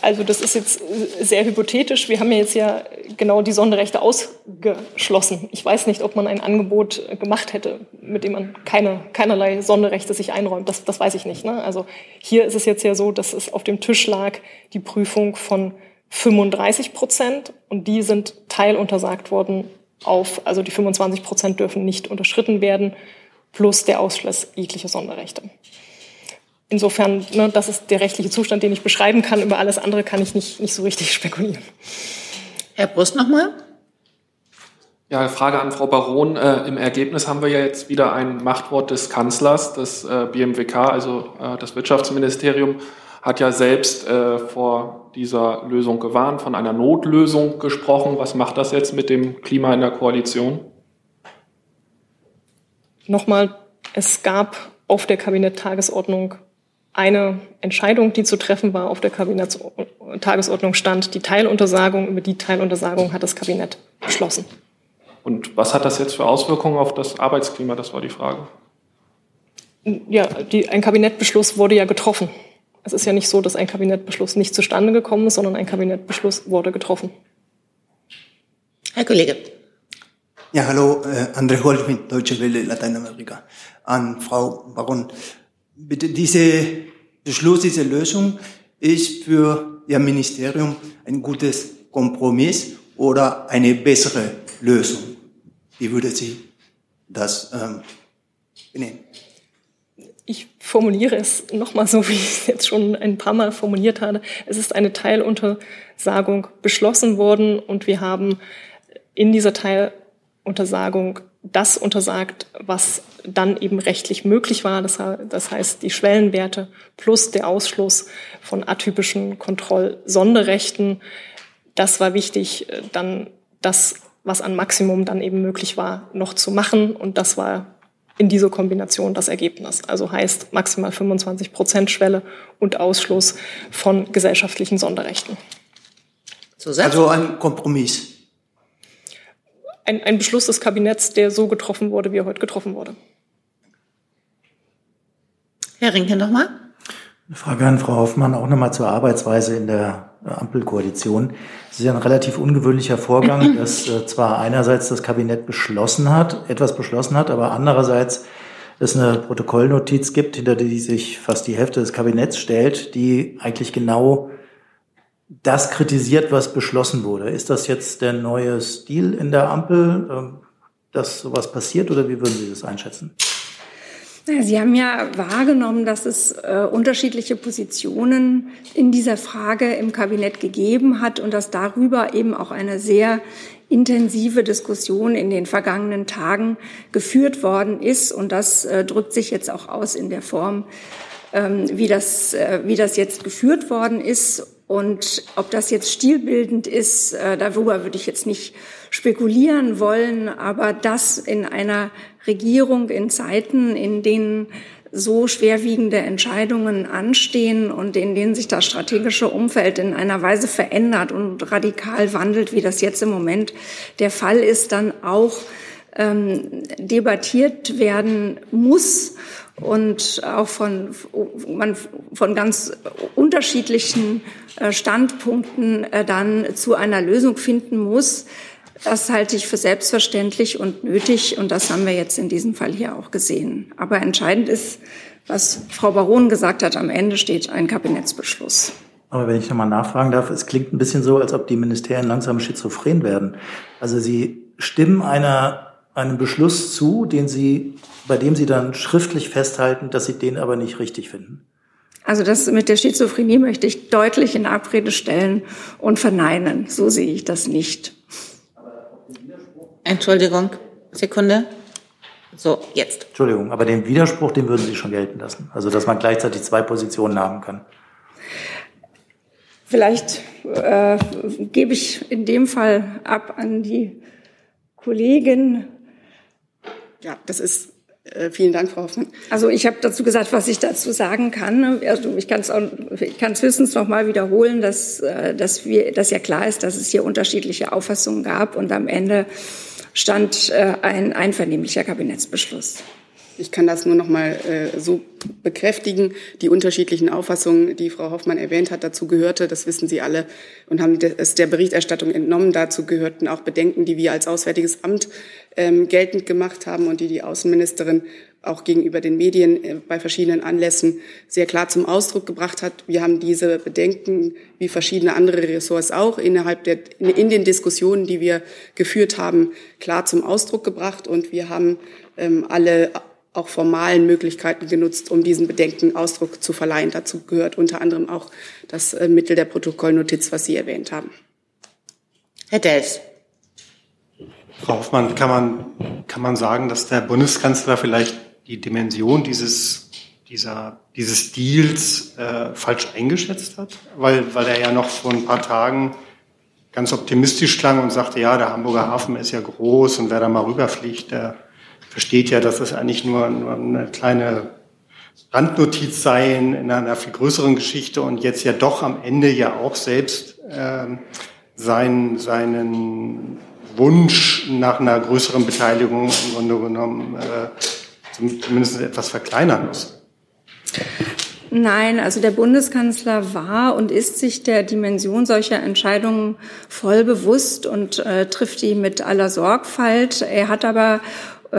Also das ist jetzt sehr hypothetisch. Wir haben ja jetzt ja genau die Sonderrechte ausgeschlossen. Ich weiß nicht, ob man ein Angebot gemacht hätte, mit dem man keine, keinerlei Sonderrechte sich einräumt. Das, das weiß ich nicht. Ne? Also hier ist es jetzt ja so, dass es auf dem Tisch lag die Prüfung von 35 Prozent und die sind teiluntersagt worden auf, also die 25 Prozent dürfen nicht unterschritten werden, plus der Ausschluss jeglicher Sonderrechte. Insofern, ne, das ist der rechtliche Zustand, den ich beschreiben kann. Über alles andere kann ich nicht, nicht so richtig spekulieren. Herr Brust nochmal. Ja, Frage an Frau Baron. Äh, Im Ergebnis haben wir ja jetzt wieder ein Machtwort des Kanzlers, das äh, BMWK, also äh, das Wirtschaftsministerium, hat ja selbst äh, vor dieser Lösung gewarnt, von einer Notlösung gesprochen. Was macht das jetzt mit dem Klima in der Koalition? Nochmal, es gab auf der Kabinetttagesordnung eine Entscheidung, die zu treffen war, auf der Kabinettstagesordnung stand. Die Teiluntersagung, über die Teiluntersagung hat das Kabinett beschlossen. Und was hat das jetzt für Auswirkungen auf das Arbeitsklima? Das war die Frage. Ja, die, ein Kabinettbeschluss wurde ja getroffen. Es ist ja nicht so, dass ein Kabinettbeschluss nicht zustande gekommen ist, sondern ein Kabinettbeschluss wurde getroffen. Herr Kollege. Ja, hallo, äh, André Holt mit Deutsche Welle Lateinamerika. An Frau Baron diese Beschluss, diese Lösung ist für Ihr Ministerium ein gutes Kompromiss oder eine bessere Lösung? Wie würde Sie das ähm, benennen? Ich formuliere es nochmal so, wie ich es jetzt schon ein paar Mal formuliert habe. Es ist eine Teiluntersagung beschlossen worden und wir haben in dieser Teiluntersagung das untersagt, was dann eben rechtlich möglich war. Das, heißt, die Schwellenwerte plus der Ausschluss von atypischen Kontrollsonderrechten. Das war wichtig, äh, dann das, was an Maximum dann eben möglich war, noch zu machen. Und das war in dieser Kombination das Ergebnis. Also heißt maximal 25 Prozent Schwelle und Ausschluss von gesellschaftlichen Sonderrechten. Also ein Kompromiss ein, ein Beschluss des Kabinetts, der so getroffen wurde, wie er heute getroffen wurde. Herr Rinke nochmal. Eine Frage an Frau Hoffmann, auch nochmal zur Arbeitsweise in der Ampelkoalition. Es ist ja ein relativ ungewöhnlicher Vorgang, dass äh, zwar einerseits das Kabinett beschlossen hat, etwas beschlossen hat, aber andererseits es eine Protokollnotiz gibt, hinter die sich fast die Hälfte des Kabinetts stellt, die eigentlich genau das kritisiert, was beschlossen wurde. Ist das jetzt der neue Stil in der Ampel, ähm, dass sowas passiert oder wie würden Sie das einschätzen? Sie haben ja wahrgenommen, dass es äh, unterschiedliche Positionen in dieser Frage im Kabinett gegeben hat und dass darüber eben auch eine sehr intensive Diskussion in den vergangenen Tagen geführt worden ist. Und das äh, drückt sich jetzt auch aus in der Form, ähm, wie, das, äh, wie das jetzt geführt worden ist. Und ob das jetzt stilbildend ist, äh, darüber würde ich jetzt nicht spekulieren wollen, aber das in einer Regierung in Zeiten, in denen so schwerwiegende Entscheidungen anstehen und in denen sich das strategische Umfeld in einer Weise verändert und radikal wandelt, wie das jetzt im Moment der Fall ist, dann auch ähm, debattiert werden muss und auch von, man von ganz unterschiedlichen äh, Standpunkten äh, dann zu einer Lösung finden muss. Das halte ich für selbstverständlich und nötig und das haben wir jetzt in diesem Fall hier auch gesehen. Aber entscheidend ist, was Frau Baron gesagt hat, am Ende steht ein Kabinettsbeschluss. Aber wenn ich nochmal nachfragen darf, es klingt ein bisschen so, als ob die Ministerien langsam schizophren werden. Also sie stimmen einer, einem Beschluss zu, den sie, bei dem sie dann schriftlich festhalten, dass sie den aber nicht richtig finden. Also das mit der Schizophrenie möchte ich deutlich in Abrede stellen und verneinen. So sehe ich das nicht. Entschuldigung, Sekunde. So, jetzt. Entschuldigung, aber den Widerspruch, den würden Sie schon gelten lassen. Also, dass man gleichzeitig zwei Positionen haben kann. Vielleicht äh, gebe ich in dem Fall ab an die Kollegin. Ja, das ist äh, vielen Dank, Frau Hoffmann. Also ich habe dazu gesagt, was ich dazu sagen kann. Also ich kann es höchstens noch mal wiederholen, dass, äh, dass, wir, dass ja klar ist, dass es hier unterschiedliche Auffassungen gab und am Ende stand äh, ein einvernehmlicher Kabinettsbeschluss. Ich kann das nur noch mal äh, so bekräftigen. Die unterschiedlichen Auffassungen, die Frau Hoffmann erwähnt hat, dazu gehörte, das wissen Sie alle und haben es der Berichterstattung entnommen. Dazu gehörten auch Bedenken, die wir als Auswärtiges Amt ähm, geltend gemacht haben und die die Außenministerin auch gegenüber den Medien äh, bei verschiedenen Anlässen sehr klar zum Ausdruck gebracht hat. Wir haben diese Bedenken, wie verschiedene andere Ressorts auch, innerhalb der, in den Diskussionen, die wir geführt haben, klar zum Ausdruck gebracht. Und wir haben ähm, alle auch formalen Möglichkeiten genutzt, um diesen Bedenken Ausdruck zu verleihen. Dazu gehört unter anderem auch das äh, Mittel der Protokollnotiz, was Sie erwähnt haben. Herr Dels. Frau Hoffmann, kann man, kann man sagen, dass der Bundeskanzler vielleicht die Dimension dieses, dieser, dieses Deals äh, falsch eingeschätzt hat? Weil, weil er ja noch vor ein paar Tagen ganz optimistisch klang und sagte, ja, der Hamburger Hafen ist ja groß und wer da mal rüberfliegt, der versteht ja, dass es eigentlich nur, nur eine kleine Randnotiz sei in, in, einer viel größeren Geschichte und jetzt ja doch am Ende ja auch selbst äh, sein, seinen Wunsch nach einer größeren Beteiligung im Grunde genommen äh, zumindest etwas verkleinern muss. Nein, also der Bundeskanzler war und ist sich der Dimension solcher Entscheidungen voll bewusst und äh, trifft die mit aller Sorgfalt. Er hat aber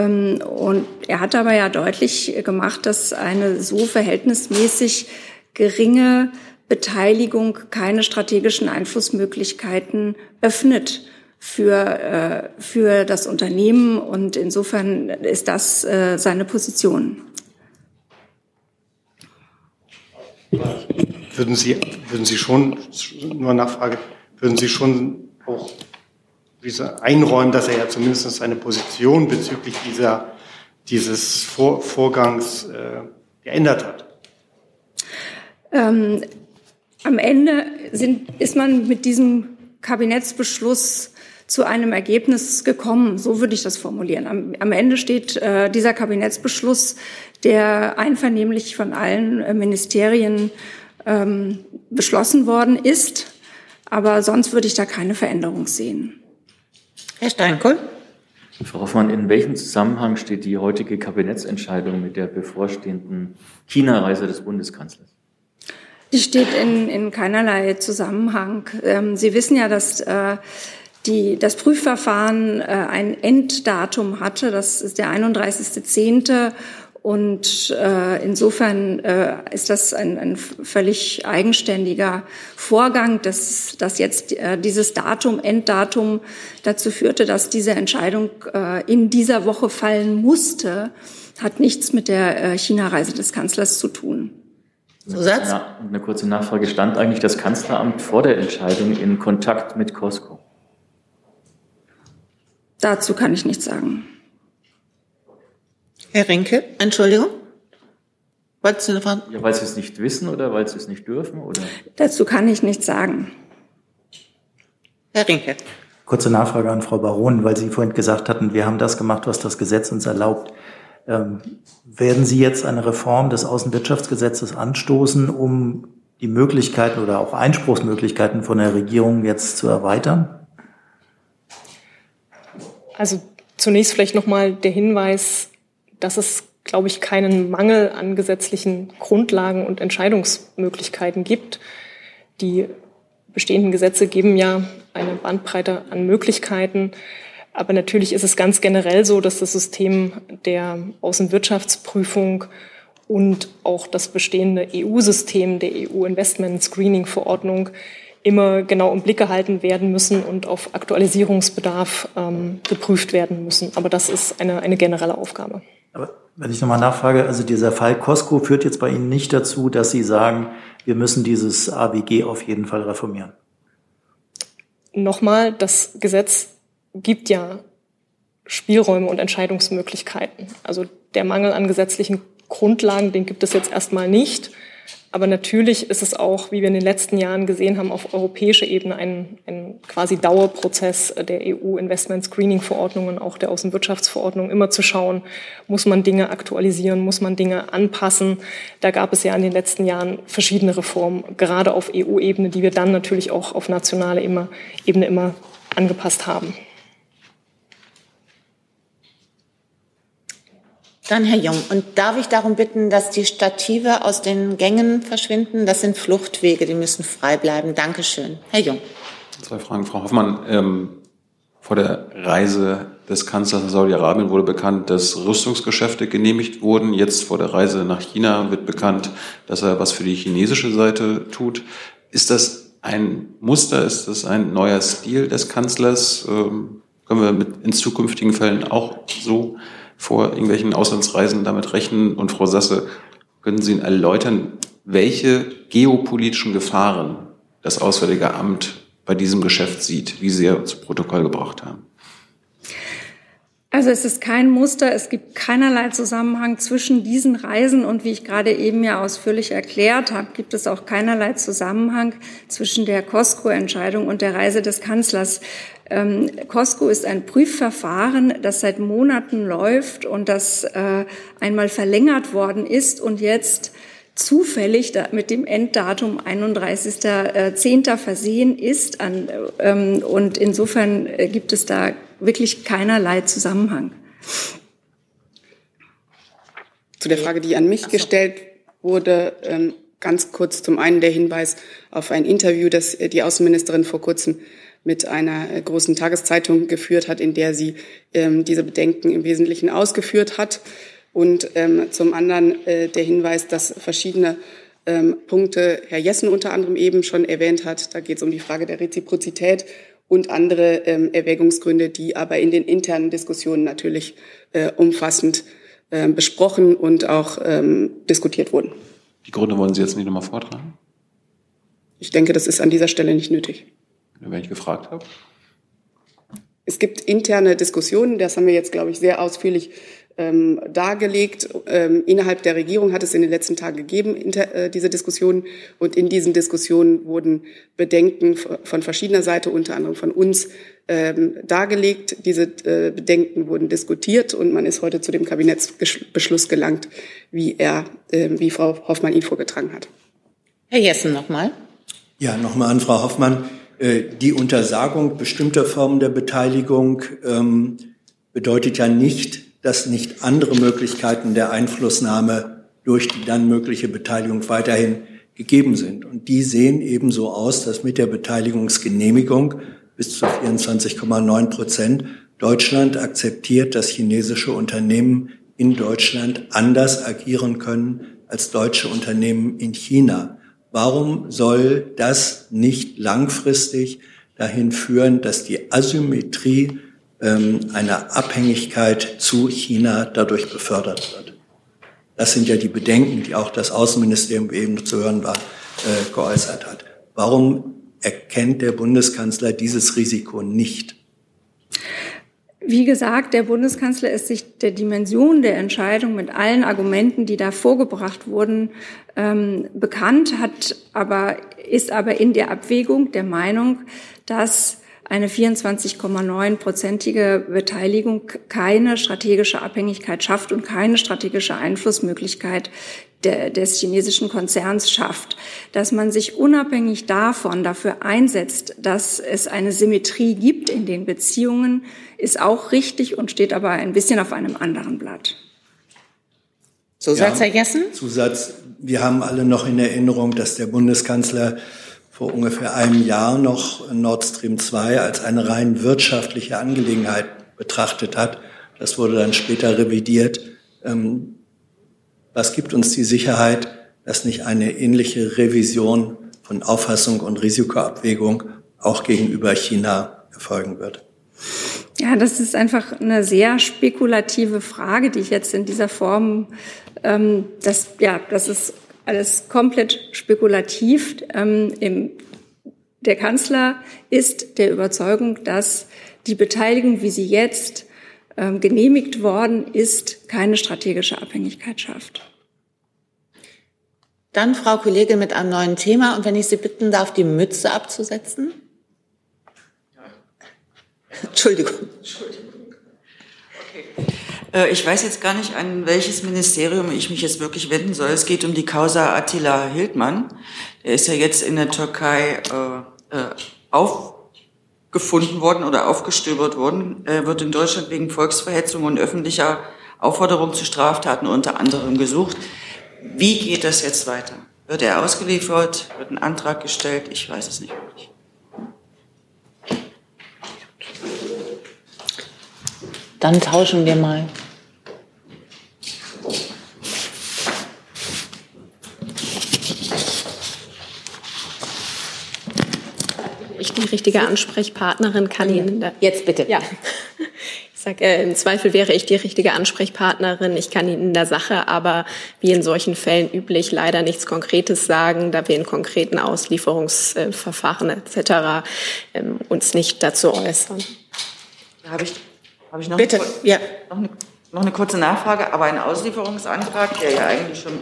und er hat aber ja deutlich gemacht, dass eine so verhältnismäßig geringe Beteiligung keine strategischen Einflussmöglichkeiten öffnet für, äh, für das Unternehmen. Und insofern ist das äh, seine Position. Würden Sie, würden Sie schon, nur Nachfrage, würden Sie schon auch einräumen, dass er ja zumindest seine Position bezüglich dieser, dieses Vor Vorgangs äh, geändert hat? Ähm, am Ende sind, ist man mit diesem Kabinettsbeschluss zu einem Ergebnis gekommen. So würde ich das formulieren. Am, am Ende steht äh, dieser Kabinettsbeschluss, der einvernehmlich von allen äh, Ministerien ähm, beschlossen worden ist. Aber sonst würde ich da keine Veränderung sehen. Herr Steinkohl. Frau Hoffmann, in welchem Zusammenhang steht die heutige Kabinettsentscheidung mit der bevorstehenden China-Reise des Bundeskanzlers? Die steht in, in keinerlei Zusammenhang. Ähm, Sie wissen ja, dass äh, die, das Prüfverfahren äh, ein Enddatum hatte. Das ist der 31.10. Und äh, insofern äh, ist das ein, ein völlig eigenständiger Vorgang, dass, dass jetzt äh, dieses Datum, Enddatum dazu führte, dass diese Entscheidung äh, in dieser Woche fallen musste, hat nichts mit der äh, China-Reise des Kanzlers zu tun. Zusatz? Ja, eine kurze Nachfrage. Stand eigentlich das Kanzleramt vor der Entscheidung in Kontakt mit Costco? Dazu kann ich nichts sagen. Herr Rinke, Entschuldigung. Wolltest du eine Frage? Ja, weil sie es nicht wissen oder weil sie es nicht dürfen? Oder? Dazu kann ich nichts sagen. Herr Rinke. Kurze Nachfrage an Frau Baron, weil Sie vorhin gesagt hatten, wir haben das gemacht, was das Gesetz uns erlaubt. Ähm, werden Sie jetzt eine Reform des Außenwirtschaftsgesetzes anstoßen, um die Möglichkeiten oder auch Einspruchsmöglichkeiten von der Regierung jetzt zu erweitern? Also zunächst vielleicht nochmal der Hinweis, dass es, glaube ich, keinen Mangel an gesetzlichen Grundlagen und Entscheidungsmöglichkeiten gibt. Die bestehenden Gesetze geben ja eine Bandbreite an Möglichkeiten. Aber natürlich ist es ganz generell so, dass das System der Außenwirtschaftsprüfung und auch das bestehende EU-System der EU-Investment-Screening-Verordnung immer genau im Blick gehalten werden müssen und auf Aktualisierungsbedarf ähm, geprüft werden müssen. Aber das ist eine, eine generelle Aufgabe. Aber wenn ich nochmal nachfrage, also dieser Fall Costco führt jetzt bei Ihnen nicht dazu, dass Sie sagen, wir müssen dieses AWG auf jeden Fall reformieren nochmal, das Gesetz gibt ja Spielräume und Entscheidungsmöglichkeiten. Also der Mangel an gesetzlichen Grundlagen, den gibt es jetzt erstmal nicht. Aber natürlich ist es auch, wie wir in den letzten Jahren gesehen haben, auf europäischer Ebene ein, ein quasi Dauerprozess der EU-Investment-Screening-Verordnung und auch der Außenwirtschaftsverordnung, immer zu schauen, muss man Dinge aktualisieren, muss man Dinge anpassen. Da gab es ja in den letzten Jahren verschiedene Reformen, gerade auf EU-Ebene, die wir dann natürlich auch auf nationaler Ebene immer angepasst haben. Dann Herr Jung. Und darf ich darum bitten, dass die Stative aus den Gängen verschwinden? Das sind Fluchtwege, die müssen frei bleiben. Dankeschön. Herr Jung. Zwei Fragen, Frau Hoffmann. Ähm, vor der Reise des Kanzlers nach Saudi-Arabien wurde bekannt, dass Rüstungsgeschäfte genehmigt wurden. Jetzt vor der Reise nach China wird bekannt, dass er was für die chinesische Seite tut. Ist das ein Muster? Ist das ein neuer Stil des Kanzlers? Ähm, können wir mit in zukünftigen Fällen auch so vor irgendwelchen Auslandsreisen damit rechnen? Und Frau Sasse, können Sie erläutern, welche geopolitischen Gefahren das Auswärtige Amt bei diesem Geschäft sieht, wie Sie zu Protokoll gebracht haben? Also es ist kein Muster, es gibt keinerlei Zusammenhang zwischen diesen Reisen und wie ich gerade eben ja ausführlich erklärt habe, gibt es auch keinerlei Zusammenhang zwischen der Costco-Entscheidung und der Reise des Kanzlers. Ähm, Costco ist ein Prüfverfahren, das seit Monaten läuft und das äh, einmal verlängert worden ist und jetzt zufällig mit dem Enddatum 31.10. Äh, versehen ist. An, ähm, und insofern äh, gibt es da wirklich keinerlei Zusammenhang. Zu der Frage, die an mich so. gestellt wurde, ähm, ganz kurz zum einen der Hinweis auf ein Interview, das äh, die Außenministerin vor kurzem mit einer äh, großen Tageszeitung geführt hat, in der sie ähm, diese Bedenken im Wesentlichen ausgeführt hat. Und ähm, zum anderen äh, der Hinweis, dass verschiedene ähm, Punkte Herr Jessen unter anderem eben schon erwähnt hat. Da geht es um die Frage der Reziprozität und andere ähm, Erwägungsgründe, die aber in den internen Diskussionen natürlich äh, umfassend äh, besprochen und auch ähm, diskutiert wurden. Die Gründe wollen Sie jetzt nicht nochmal vortragen? Ich denke, das ist an dieser Stelle nicht nötig wenn ich gefragt habe? Es gibt interne Diskussionen, das haben wir jetzt, glaube ich, sehr ausführlich ähm, dargelegt. Ähm, innerhalb der Regierung hat es in den letzten Tagen gegeben, inter, äh, diese Diskussionen. Und in diesen Diskussionen wurden Bedenken von verschiedener Seite, unter anderem von uns, ähm, dargelegt. Diese äh, Bedenken wurden diskutiert und man ist heute zu dem Kabinettsbeschluss gelangt, wie er, äh, wie Frau Hoffmann ihn vorgetragen hat. Herr Jessen nochmal. Ja, nochmal an Frau Hoffmann. Äh, die Untersagung bestimmter Formen der Beteiligung ähm, bedeutet ja nicht, dass nicht andere Möglichkeiten der Einflussnahme durch die dann mögliche Beteiligung weiterhin gegeben sind. Und die sehen eben so aus, dass mit der Beteiligungsgenehmigung bis zu 24,9 Prozent Deutschland akzeptiert, dass chinesische Unternehmen in Deutschland anders agieren können als deutsche Unternehmen in China. Warum soll das nicht langfristig dahin führen, dass die Asymmetrie ähm, einer Abhängigkeit zu China dadurch befördert wird? Das sind ja die Bedenken, die auch das Außenministerium eben zu hören war, äh, geäußert hat. Warum erkennt der Bundeskanzler dieses Risiko nicht? Wie gesagt, der Bundeskanzler ist sich der Dimension der Entscheidung mit allen Argumenten, die da vorgebracht wurden, ähm, bekannt, hat aber, ist aber in der Abwägung der Meinung, dass eine 24,9-prozentige Beteiligung keine strategische Abhängigkeit schafft und keine strategische Einflussmöglichkeit de, des chinesischen Konzerns schafft. Dass man sich unabhängig davon dafür einsetzt, dass es eine Symmetrie gibt in den Beziehungen, ist auch richtig und steht aber ein bisschen auf einem anderen Blatt. Zusatz, ja, Herr Jessen? Zusatz. Wir haben alle noch in Erinnerung, dass der Bundeskanzler vor ungefähr einem Jahr noch Nord Stream 2 als eine rein wirtschaftliche Angelegenheit betrachtet hat. Das wurde dann später revidiert. Ähm, was gibt uns die Sicherheit, dass nicht eine ähnliche Revision von Auffassung und Risikoabwägung auch gegenüber China erfolgen wird? Ja, das ist einfach eine sehr spekulative Frage, die ich jetzt in dieser Form, ähm, das, ja, das ist alles komplett spekulativ. Ähm, im, der Kanzler ist der Überzeugung, dass die Beteiligung, wie sie jetzt genehmigt worden ist, keine strategische Abhängigkeit schafft. Dann, Frau Kollegin, mit einem neuen Thema. Und wenn ich Sie bitten darf, die Mütze abzusetzen. Entschuldigung. Entschuldigung. Äh, ich weiß jetzt gar nicht, an welches Ministerium ich mich jetzt wirklich wenden soll. Es geht um die Causa Attila Hildmann. Der ist ja jetzt in der Türkei äh, äh, aufgefunden worden oder aufgestöbert worden. Er wird in Deutschland wegen Volksverhetzung und öffentlicher Aufforderung zu Straftaten unter anderem gesucht. Wie geht das jetzt weiter? Wird er ausgeliefert? Wird ein Antrag gestellt? Ich weiß es nicht wirklich. Dann tauschen wir mal. Die richtige Ansprechpartnerin kann Ihnen da. Jetzt bitte. Ja. Ich sage, äh, im Zweifel wäre ich die richtige Ansprechpartnerin. Ich kann Ihnen in der Sache aber wie in solchen Fällen üblich leider nichts Konkretes sagen, da wir in konkreten Auslieferungsverfahren etc. Ähm, uns nicht dazu äußern. Da habe ich habe ich noch, Bitte, eine, ja. noch, eine, noch eine kurze Nachfrage. Aber ein Auslieferungsantrag, der ja eigentlich schon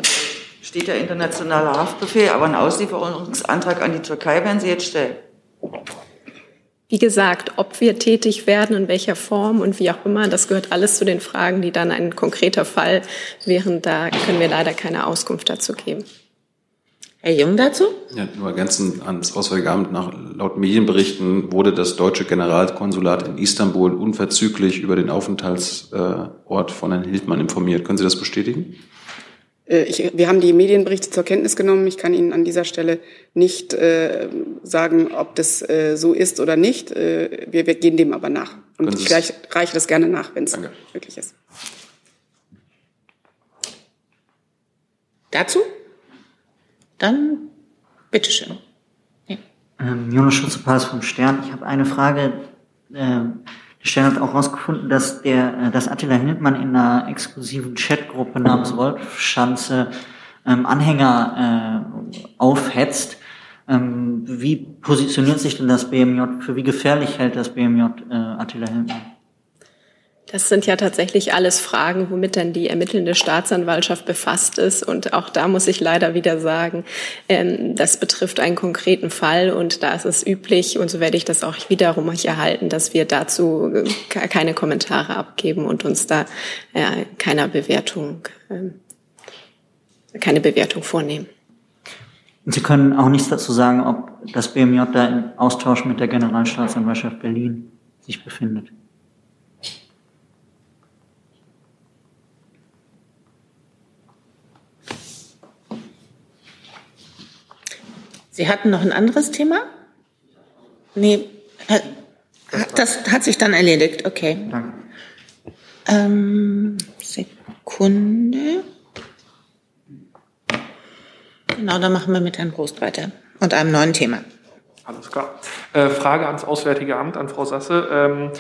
steht ja internationaler Haftbefehl, aber ein Auslieferungsantrag an die Türkei werden Sie jetzt stellen? Wie gesagt, ob wir tätig werden, in welcher Form und wie auch immer, das gehört alles zu den Fragen, die dann ein konkreter Fall wären. Da können wir leider keine Auskunft dazu geben. Herr Jung dazu? Ja, nur ergänzend ans Auswärtige Amt. Nach, laut Medienberichten wurde das deutsche Generalkonsulat in Istanbul unverzüglich über den Aufenthaltsort von Herrn Hildmann informiert. Können Sie das bestätigen? Äh, ich, wir haben die Medienberichte zur Kenntnis genommen. Ich kann Ihnen an dieser Stelle nicht äh, sagen, ob das äh, so ist oder nicht. Äh, wir, wir, gehen dem aber nach. Und ich gleich, reiche das gerne nach, wenn es möglich ist. Dazu? Dann bitteschön. Ja. Ähm, Jonas Schutzepass vom Stern. Ich habe eine Frage. Ähm, Stern hat auch herausgefunden, dass der, äh, dass Attila Hildmann in einer exklusiven Chatgruppe namens Wolfschanze ähm, Anhänger äh, aufhetzt. Ähm, wie positioniert sich denn das BMJ? Für wie gefährlich hält das BMJ äh, Attila Hildmann? Das sind ja tatsächlich alles Fragen, womit dann die ermittelnde Staatsanwaltschaft befasst ist. Und auch da muss ich leider wieder sagen, ähm, das betrifft einen konkreten Fall und da ist es üblich, und so werde ich das auch wiederum euch erhalten, dass wir dazu äh, keine Kommentare abgeben und uns da äh, keiner Bewertung, äh, keine Bewertung vornehmen. Sie können auch nichts dazu sagen, ob das BMJ da im Austausch mit der Generalstaatsanwaltschaft Berlin sich befindet. Sie hatten noch ein anderes Thema? Nee, das hat sich dann erledigt. Okay. Danke. Ähm, Sekunde. Genau, dann machen wir mit Herrn Prost weiter und einem neuen Thema. Alles klar. Äh, Frage ans Auswärtige Amt, an Frau Sasse. Ähm,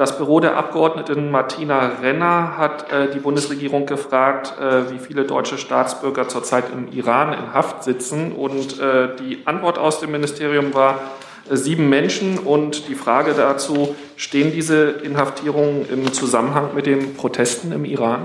das Büro der Abgeordneten Martina Renner hat äh, die Bundesregierung gefragt, äh, wie viele deutsche Staatsbürger zurzeit im Iran in Haft sitzen. Und äh, die Antwort aus dem Ministerium war, äh, sieben Menschen. Und die Frage dazu, stehen diese Inhaftierungen im Zusammenhang mit den Protesten im Iran?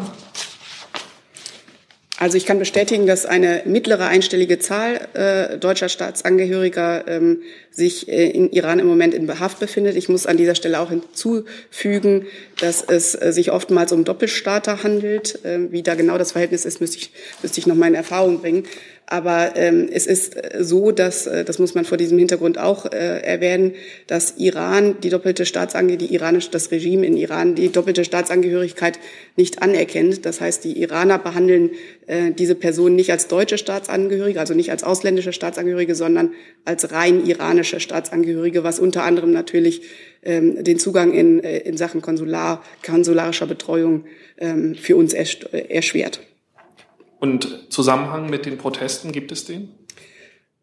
Also ich kann bestätigen, dass eine mittlere einstellige Zahl äh, deutscher Staatsangehöriger ähm, sich äh, in Iran im Moment in Haft befindet. Ich muss an dieser Stelle auch hinzufügen, dass es äh, sich oftmals um Doppelstaater handelt. Ähm, wie da genau das Verhältnis ist, müsste ich, müsste ich noch in Erfahrung bringen. Aber ähm, es ist äh, so, dass, äh, das muss man vor diesem Hintergrund auch äh, erwähnen, dass Iran die doppelte Staatsangehörigkeit, die iranische, das Regime in Iran die doppelte Staatsangehörigkeit nicht anerkennt. Das heißt, die Iraner behandeln äh, diese Personen nicht als deutsche Staatsangehörige, also nicht als ausländische Staatsangehörige, sondern als rein iranische Staatsangehörige, was unter anderem natürlich ähm, den Zugang in, äh, in Sachen Konsular, konsularischer Betreuung ähm, für uns erschwert. Und Zusammenhang mit den Protesten, gibt es den?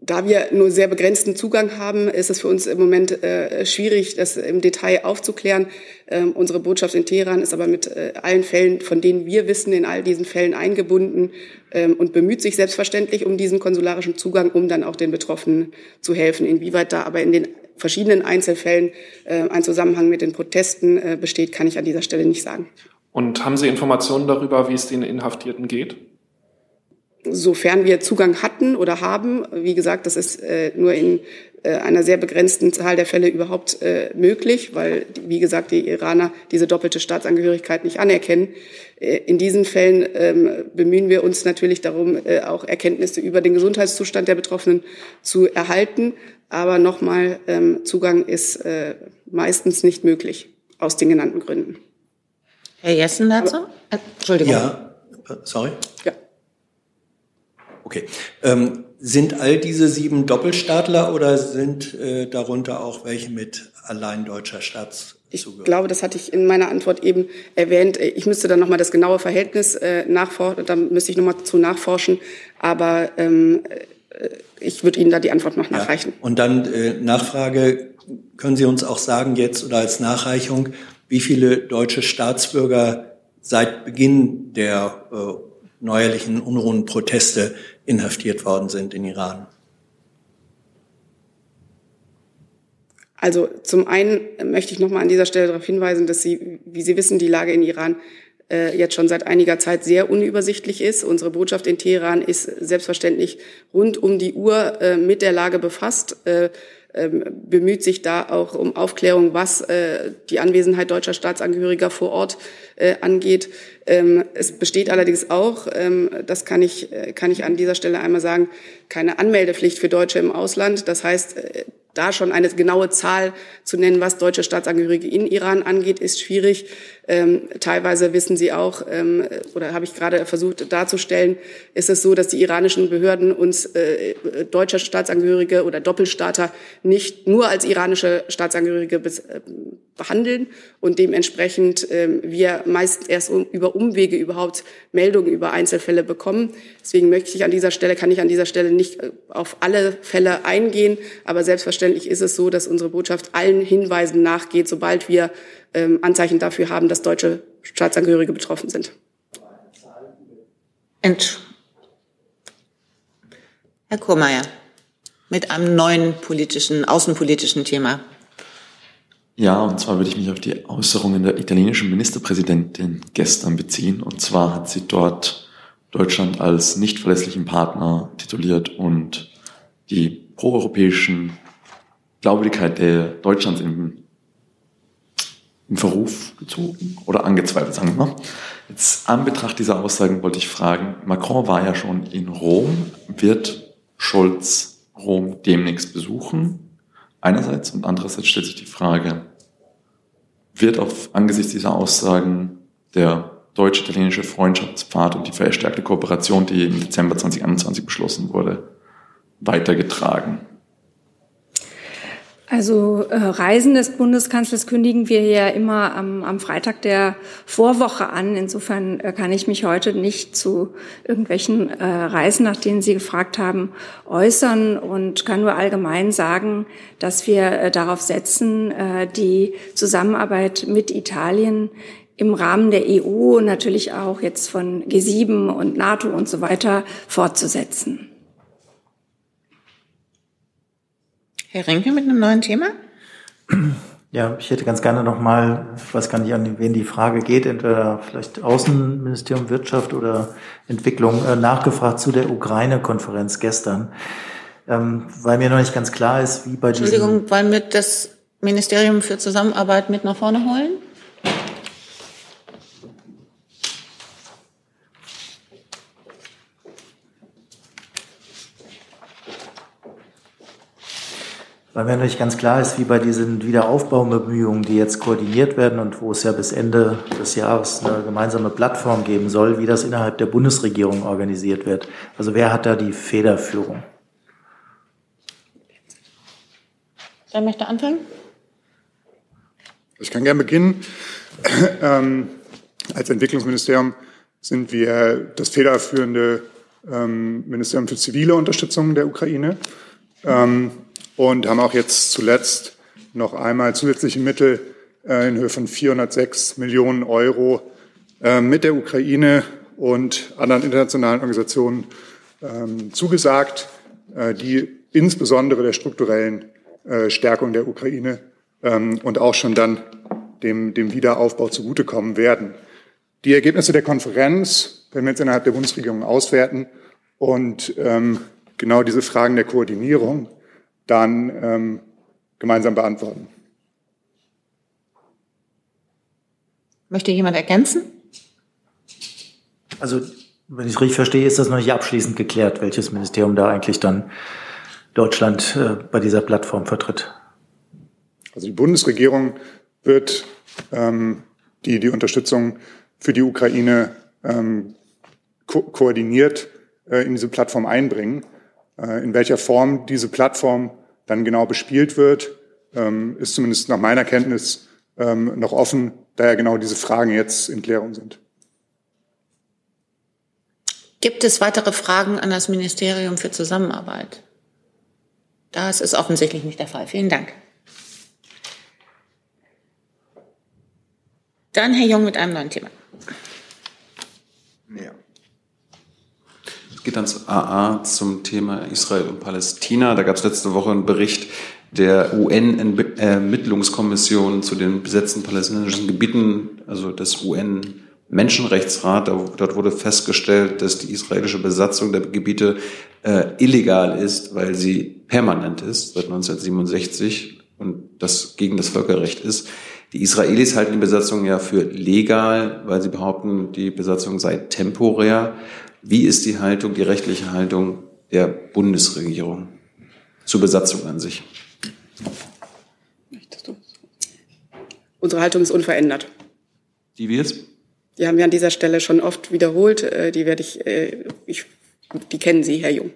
Da wir nur sehr begrenzten Zugang haben, ist es für uns im Moment äh, schwierig, das im Detail aufzuklären. Ähm, unsere Botschaft in Teheran ist aber mit äh, allen Fällen, von denen wir wissen, in all diesen Fällen eingebunden ähm, und bemüht sich selbstverständlich um diesen konsularischen Zugang, um dann auch den Betroffenen zu helfen. Inwieweit da aber in den verschiedenen Einzelfällen äh, ein Zusammenhang mit den Protesten äh, besteht, kann ich an dieser Stelle nicht sagen. Und haben Sie Informationen darüber, wie es den Inhaftierten geht? Sofern wir Zugang hatten oder haben, wie gesagt, das ist äh, nur in äh, einer sehr begrenzten Zahl der Fälle überhaupt äh, möglich, weil, wie gesagt, die Iraner diese doppelte Staatsangehörigkeit nicht anerkennen. Äh, in diesen Fällen ähm, bemühen wir uns natürlich darum, äh, auch Erkenntnisse über den Gesundheitszustand der Betroffenen zu erhalten. Aber nochmal, ähm, Zugang ist äh, meistens nicht möglich, aus den genannten Gründen. Herr Jessen dazu? Aber, Entschuldigung. Ja, sorry. Ja. Okay. Ähm, sind all diese sieben Doppelstaatler oder sind äh, darunter auch welche mit allein deutscher Staatszugehörigkeit? Ich glaube, das hatte ich in meiner Antwort eben erwähnt. Ich müsste dann nochmal das genaue Verhältnis äh, nachforschen, da müsste ich nochmal zu nachforschen. Aber ähm, äh, ich würde Ihnen da die Antwort noch nachreichen. Ja. Und dann äh, Nachfrage, können Sie uns auch sagen jetzt oder als Nachreichung, wie viele deutsche Staatsbürger seit Beginn der äh, neuerlichen Unruhen, Proteste inhaftiert worden sind in Iran? Also zum einen möchte ich noch mal an dieser Stelle darauf hinweisen, dass Sie, wie Sie wissen, die Lage in Iran äh, jetzt schon seit einiger Zeit sehr unübersichtlich ist. Unsere Botschaft in Teheran ist selbstverständlich rund um die Uhr äh, mit der Lage befasst. Äh, ähm, bemüht sich da auch um Aufklärung, was äh, die Anwesenheit deutscher Staatsangehöriger vor Ort äh, angeht. Ähm, es besteht allerdings auch, ähm, das kann ich, äh, kann ich an dieser Stelle einmal sagen, keine Anmeldepflicht für Deutsche im Ausland. Das heißt, äh, da schon eine genaue Zahl zu nennen, was deutsche Staatsangehörige in Iran angeht, ist schwierig. Ähm, teilweise wissen Sie auch, ähm, oder habe ich gerade versucht darzustellen, ist es so, dass die iranischen Behörden uns äh, deutsche Staatsangehörige oder Doppelstaater nicht nur als iranische Staatsangehörige äh, behandeln und dementsprechend äh, wir meist erst über Umwege überhaupt Meldungen über Einzelfälle bekommen. Deswegen möchte ich an dieser Stelle, kann ich an dieser Stelle nicht äh, auf alle Fälle eingehen, aber selbstverständlich ist es so, dass unsere Botschaft allen Hinweisen nachgeht, sobald wir ähm, Anzeichen dafür haben, dass deutsche Staatsangehörige betroffen sind. Entsch Herr Kurmeier, mit einem neuen politischen, außenpolitischen Thema. Ja, und zwar würde ich mich auf die Äußerungen der italienischen Ministerpräsidentin gestern beziehen. Und zwar hat sie dort Deutschland als nicht verlässlichen Partner tituliert und die proeuropäischen Glaubwürdigkeit der Deutschlands im in Verruf gezogen oder angezweifelt, sagen wir mal. Jetzt an Betracht dieser Aussagen wollte ich fragen, Macron war ja schon in Rom, wird Scholz Rom demnächst besuchen? Einerseits und andererseits stellt sich die Frage, wird auf angesichts dieser Aussagen der deutsch-italienische Freundschaftspfad und die verstärkte Kooperation, die im Dezember 2021 beschlossen wurde, weitergetragen? Also äh, Reisen des Bundeskanzlers kündigen wir ja immer am, am Freitag der Vorwoche an. Insofern äh, kann ich mich heute nicht zu irgendwelchen äh, Reisen, nach denen Sie gefragt haben, äußern und kann nur allgemein sagen, dass wir äh, darauf setzen, äh, die Zusammenarbeit mit Italien im Rahmen der EU und natürlich auch jetzt von G7 und NATO und so weiter fortzusetzen. Herr Renke mit einem neuen Thema? Ja, ich hätte ganz gerne nochmal, ich weiß gar nicht, an wen die Frage geht, entweder vielleicht Außenministerium Wirtschaft oder Entwicklung, äh, nachgefragt zu der Ukraine-Konferenz gestern. Ähm, weil mir noch nicht ganz klar ist, wie bei diesem... Entschuldigung, wollen wir das Ministerium für Zusammenarbeit mit nach vorne holen? Weil mir nicht ganz klar ist, wie bei diesen Wiederaufbaubemühungen, die jetzt koordiniert werden und wo es ja bis Ende des Jahres eine gemeinsame Plattform geben soll, wie das innerhalb der Bundesregierung organisiert wird. Also wer hat da die Federführung? Wer möchte anfangen? Ich kann gerne beginnen. Ähm, als Entwicklungsministerium sind wir das federführende ähm, Ministerium für zivile Unterstützung der Ukraine. Ähm, und haben auch jetzt zuletzt noch einmal zusätzliche Mittel äh, in Höhe von 406 Millionen Euro äh, mit der Ukraine und anderen internationalen Organisationen ähm, zugesagt, äh, die insbesondere der strukturellen Stärkung der Ukraine ähm, und auch schon dann dem, dem Wiederaufbau zugutekommen werden. Die Ergebnisse der Konferenz werden wir jetzt innerhalb der Bundesregierung auswerten und ähm, genau diese Fragen der Koordinierung dann ähm, gemeinsam beantworten. Möchte jemand ergänzen? Also, wenn ich es richtig verstehe, ist das noch nicht abschließend geklärt, welches Ministerium da eigentlich dann Deutschland äh, bei dieser Plattform vertritt. Also die Bundesregierung wird ähm, die, die Unterstützung für die Ukraine ähm, ko koordiniert äh, in diese Plattform einbringen. Äh, in welcher Form diese Plattform dann genau bespielt wird, ähm, ist zumindest nach meiner Kenntnis ähm, noch offen, da ja genau diese Fragen jetzt in Klärung sind. Gibt es weitere Fragen an das Ministerium für Zusammenarbeit? Das ist offensichtlich nicht der Fall. Vielen Dank. Dann Herr Jung mit einem neuen Thema. Ja. Es geht ans AA zum Thema Israel und Palästina. Da gab es letzte Woche einen Bericht der UN-Ermittlungskommission zu den besetzten palästinensischen Gebieten, also des UN-Menschenrechtsrat. Dort wurde festgestellt, dass die israelische Besatzung der Gebiete äh, illegal ist, weil sie permanent ist seit 1967 und das gegen das Völkerrecht ist. Die Israelis halten die Besatzung ja für legal, weil sie behaupten, die Besatzung sei temporär. Wie ist die Haltung, die rechtliche Haltung der Bundesregierung zur Besatzung an sich? Unsere Haltung ist unverändert. Die wie jetzt? Die haben wir an dieser Stelle schon oft wiederholt. Äh, die werde ich, äh, ich die kennen Sie, Herr Jung.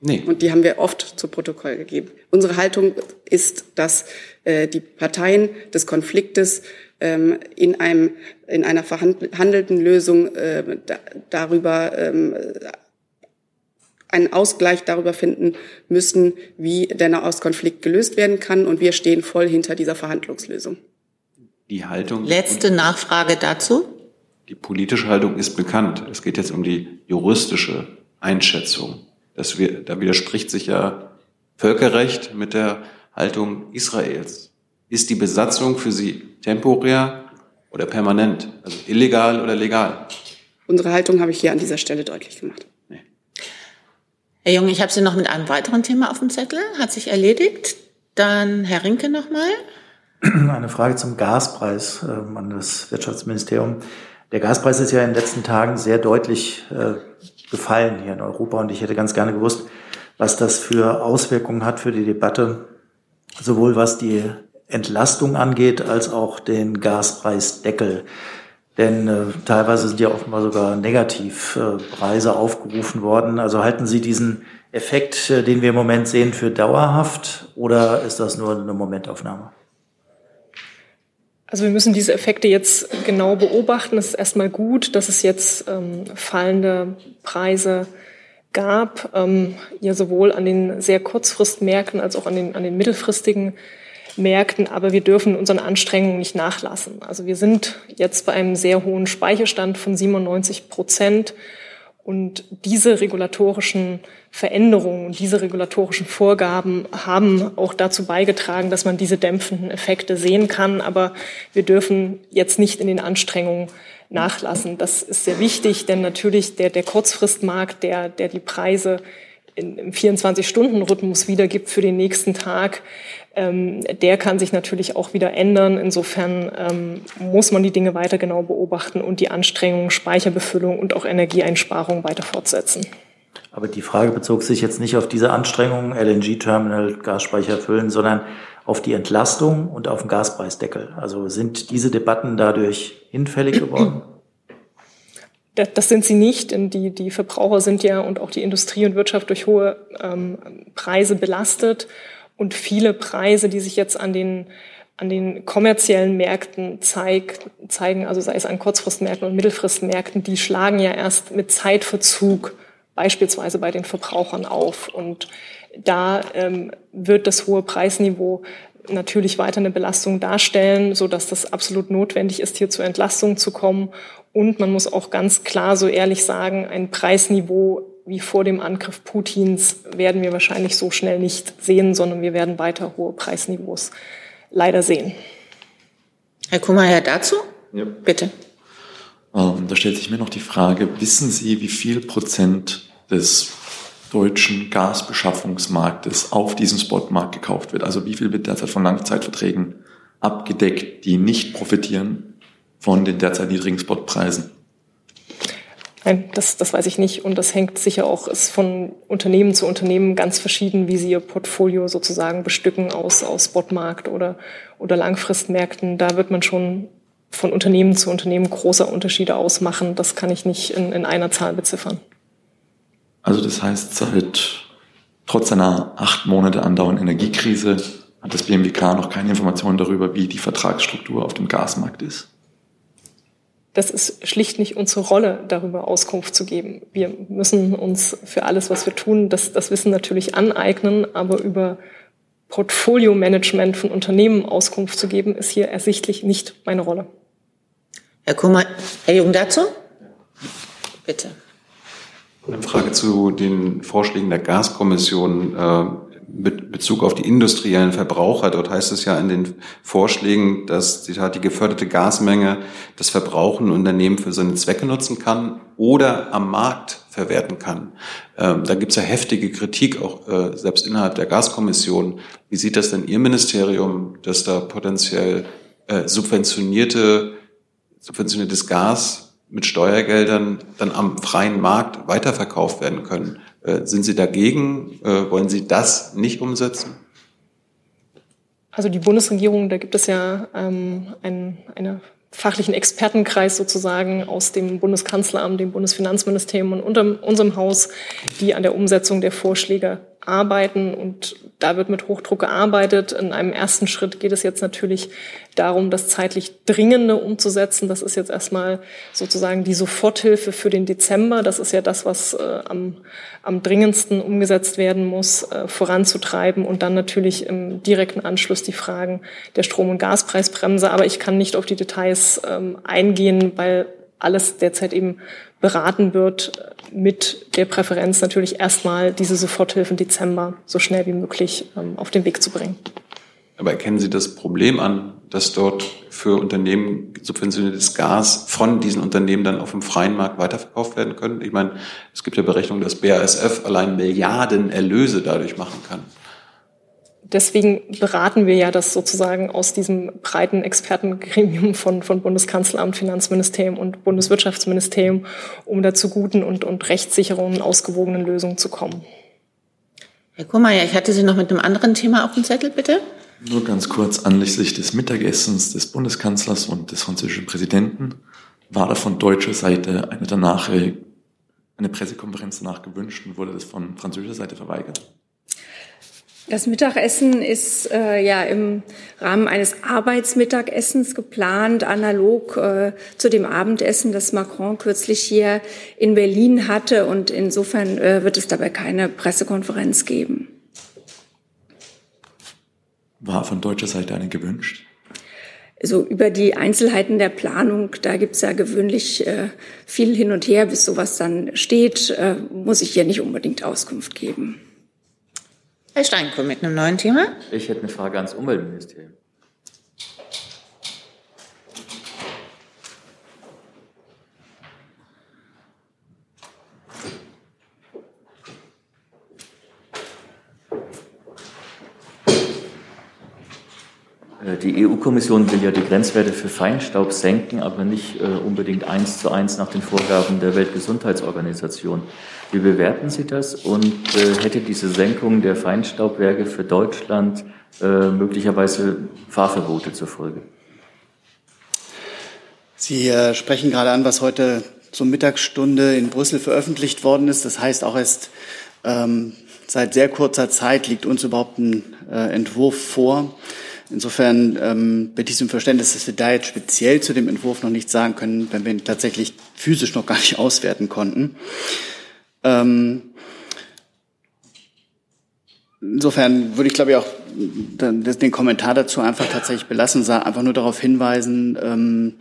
Nee. Und die haben wir oft zu Protokoll gegeben. Unsere Haltung ist, dass äh, die Parteien des Konfliktes ähm, in, einem, in einer verhandelten Lösung äh, da, darüber ähm, einen Ausgleich darüber finden müssen, wie der Nahostkonflikt gelöst werden kann. Und wir stehen voll hinter dieser Verhandlungslösung. Die Haltung. Letzte Nachfrage dazu. Die politische Haltung ist bekannt. Es geht jetzt um die juristische Einschätzung. Das wir, da widerspricht sich ja Völkerrecht mit der Haltung Israels. Ist die Besatzung für Sie temporär oder permanent? Also illegal oder legal? Unsere Haltung habe ich hier an dieser Stelle deutlich gemacht. Nee. Herr Jung, ich habe Sie noch mit einem weiteren Thema auf dem Zettel. Hat sich erledigt. Dann Herr Rinke nochmal. Eine Frage zum Gaspreis äh, an das Wirtschaftsministerium. Der Gaspreis ist ja in den letzten Tagen sehr deutlich äh, gefallen hier in Europa und ich hätte ganz gerne gewusst, was das für Auswirkungen hat für die Debatte, sowohl was die Entlastung angeht, als auch den Gaspreisdeckel. Denn äh, teilweise sind ja offenbar sogar Negativpreise äh, aufgerufen worden. Also halten Sie diesen Effekt, äh, den wir im Moment sehen, für dauerhaft oder ist das nur eine Momentaufnahme? Also wir müssen diese Effekte jetzt genau beobachten. Es ist erstmal gut, dass es jetzt ähm, fallende Preise gab, ähm, ja sowohl an den sehr Kurzfristmärkten als auch an den, an den mittelfristigen Märkten. Aber wir dürfen unseren Anstrengungen nicht nachlassen. Also wir sind jetzt bei einem sehr hohen Speicherstand von 97 Prozent. Und diese regulatorischen Veränderungen und diese regulatorischen Vorgaben haben auch dazu beigetragen, dass man diese dämpfenden Effekte sehen kann. Aber wir dürfen jetzt nicht in den Anstrengungen nachlassen. Das ist sehr wichtig, denn natürlich der, der Kurzfristmarkt, der, der die Preise im 24-Stunden-Rhythmus wiedergibt für den nächsten Tag, ähm, der kann sich natürlich auch wieder ändern. Insofern ähm, muss man die Dinge weiter genau beobachten und die Anstrengungen, Speicherbefüllung und auch Energieeinsparung weiter fortsetzen. Aber die Frage bezog sich jetzt nicht auf diese Anstrengungen, LNG-Terminal, Gasspeicher füllen, sondern auf die Entlastung und auf den Gaspreisdeckel. Also sind diese Debatten dadurch hinfällig geworden? Das sind sie nicht, denn die, die Verbraucher sind ja und auch die Industrie und Wirtschaft durch hohe ähm, Preise belastet. Und viele Preise, die sich jetzt an den, an den kommerziellen Märkten zeig, zeigen, also sei es an Kurzfristmärkten und Mittelfristmärkten, die schlagen ja erst mit Zeitverzug beispielsweise bei den Verbrauchern auf. Und da ähm, wird das hohe Preisniveau natürlich weiter eine Belastung darstellen, so dass das absolut notwendig ist, hier zur Entlastung zu kommen. Und man muss auch ganz klar so ehrlich sagen, ein Preisniveau wie vor dem Angriff Putins werden wir wahrscheinlich so schnell nicht sehen, sondern wir werden weiter hohe Preisniveaus leider sehen. Herr Kummer, dazu? Ja. Bitte. Ähm, da stellt sich mir noch die Frage, wissen Sie, wie viel Prozent des deutschen Gasbeschaffungsmarktes auf diesem Spotmarkt gekauft wird? Also wie viel wird derzeit von Langzeitverträgen abgedeckt, die nicht profitieren von den derzeit niedrigen Spotpreisen? Nein, das, das weiß ich nicht. Und das hängt sicher auch ist von Unternehmen zu Unternehmen ganz verschieden, wie sie ihr Portfolio sozusagen bestücken aus, aus Spotmarkt oder, oder Langfristmärkten. Da wird man schon von Unternehmen zu Unternehmen große Unterschiede ausmachen. Das kann ich nicht in, in einer Zahl beziffern. Also das heißt, seit trotz einer acht Monate andauernden Energiekrise hat das BMWK noch keine Informationen darüber, wie die Vertragsstruktur auf dem Gasmarkt ist das ist schlicht nicht unsere Rolle, darüber Auskunft zu geben. Wir müssen uns für alles, was wir tun, das, das Wissen natürlich aneignen, aber über Portfolio-Management von Unternehmen Auskunft zu geben, ist hier ersichtlich nicht meine Rolle. Herr Kummer, Herr Jung dazu? Bitte. Eine Frage zu den Vorschlägen der Gaskommission. Bezug auf die industriellen Verbraucher. Dort heißt es ja in den Vorschlägen, dass Zitat, die geförderte Gasmenge das Verbrauchen Unternehmen für seine Zwecke nutzen kann oder am Markt verwerten kann. Ähm, da gibt es ja heftige Kritik, auch äh, selbst innerhalb der Gaskommission. Wie sieht das denn Ihr Ministerium, dass da potenziell äh, subventionierte, subventioniertes Gas mit Steuergeldern dann am freien Markt weiterverkauft werden können? Äh, sind Sie dagegen? Äh, wollen Sie das nicht umsetzen? Also die Bundesregierung, da gibt es ja ähm, einen, einen fachlichen Expertenkreis sozusagen aus dem Bundeskanzleramt, dem Bundesfinanzministerium und unserem Haus, die an der Umsetzung der Vorschläge arbeiten und da wird mit Hochdruck gearbeitet. In einem ersten Schritt geht es jetzt natürlich darum, das zeitlich Dringende umzusetzen. Das ist jetzt erstmal sozusagen die Soforthilfe für den Dezember. Das ist ja das, was äh, am, am dringendsten umgesetzt werden muss, äh, voranzutreiben und dann natürlich im direkten Anschluss die Fragen der Strom- und Gaspreisbremse. Aber ich kann nicht auf die Details ähm, eingehen, weil alles derzeit eben beraten wird mit der Präferenz natürlich erstmal diese Soforthilfe im Dezember so schnell wie möglich ähm, auf den Weg zu bringen. Aber erkennen Sie das Problem an, dass dort für Unternehmen subventioniertes Gas von diesen Unternehmen dann auf dem freien Markt weiterverkauft werden können? Ich meine, es gibt ja Berechnungen, dass BASF allein Milliarden Erlöse dadurch machen kann deswegen beraten wir ja das sozusagen aus diesem breiten Expertengremium von, von Bundeskanzleramt, Finanzministerium und Bundeswirtschaftsministerium, um da zu guten und, und rechtssicheren und ausgewogenen Lösungen zu kommen. Herr Kurmeier, ich hatte Sie noch mit einem anderen Thema auf dem Zettel, bitte. Nur ganz kurz, anlässlich des Mittagessens des Bundeskanzlers und des französischen Präsidenten war da von deutscher Seite eine danach eine Pressekonferenz danach gewünscht und wurde das von französischer Seite verweigert. Das Mittagessen ist äh, ja im Rahmen eines Arbeitsmittagessens geplant, analog äh, zu dem Abendessen, das Macron kürzlich hier in Berlin hatte. Und insofern äh, wird es dabei keine Pressekonferenz geben. War von deutscher Seite eine gewünscht? also über die Einzelheiten der Planung, da gibt es ja gewöhnlich äh, viel hin und her, bis sowas dann steht, äh, muss ich hier nicht unbedingt Auskunft geben. Herr Steinko mit einem neuen Thema. Ich hätte eine Frage ans Umweltministerium. Äh, die EU-Kommission will ja die Grenzwerte für Feinstaub senken, aber nicht äh, unbedingt eins zu eins nach den Vorgaben der Weltgesundheitsorganisation. Wie bewerten Sie das und äh, hätte diese Senkung der Feinstaubwerke für Deutschland äh, möglicherweise Fahrverbote zur Folge? Sie äh, sprechen gerade an, was heute zur Mittagsstunde in Brüssel veröffentlicht worden ist. Das heißt, auch erst ähm, seit sehr kurzer Zeit liegt uns überhaupt ein äh, Entwurf vor. Insofern ähm, ich um Verständnis, dass wir da jetzt speziell zu dem Entwurf noch nichts sagen können, wenn wir ihn tatsächlich physisch noch gar nicht auswerten konnten. Ähm, insofern würde ich, glaube ich, auch den Kommentar dazu einfach tatsächlich belassen, einfach nur darauf hinweisen, ähm,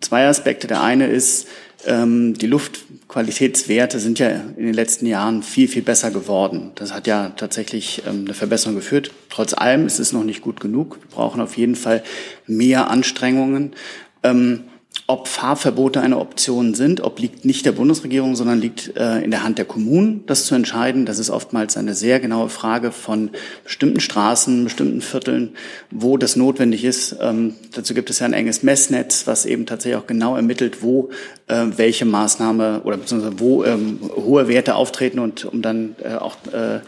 zwei Aspekte. Der eine ist, ähm, die Luftqualitätswerte sind ja in den letzten Jahren viel, viel besser geworden. Das hat ja tatsächlich ähm, eine Verbesserung geführt. Trotz allem ist es noch nicht gut genug. Wir brauchen auf jeden Fall mehr Anstrengungen. Ähm, ob Fahrverbote eine Option sind, ob liegt nicht der Bundesregierung, sondern liegt äh, in der Hand der Kommunen, das zu entscheiden. Das ist oftmals eine sehr genaue Frage von bestimmten Straßen, bestimmten Vierteln, wo das notwendig ist. Ähm, dazu gibt es ja ein enges Messnetz, was eben tatsächlich auch genau ermittelt, wo äh, welche Maßnahme oder beziehungsweise wo ähm, hohe Werte auftreten und um dann äh, auch äh,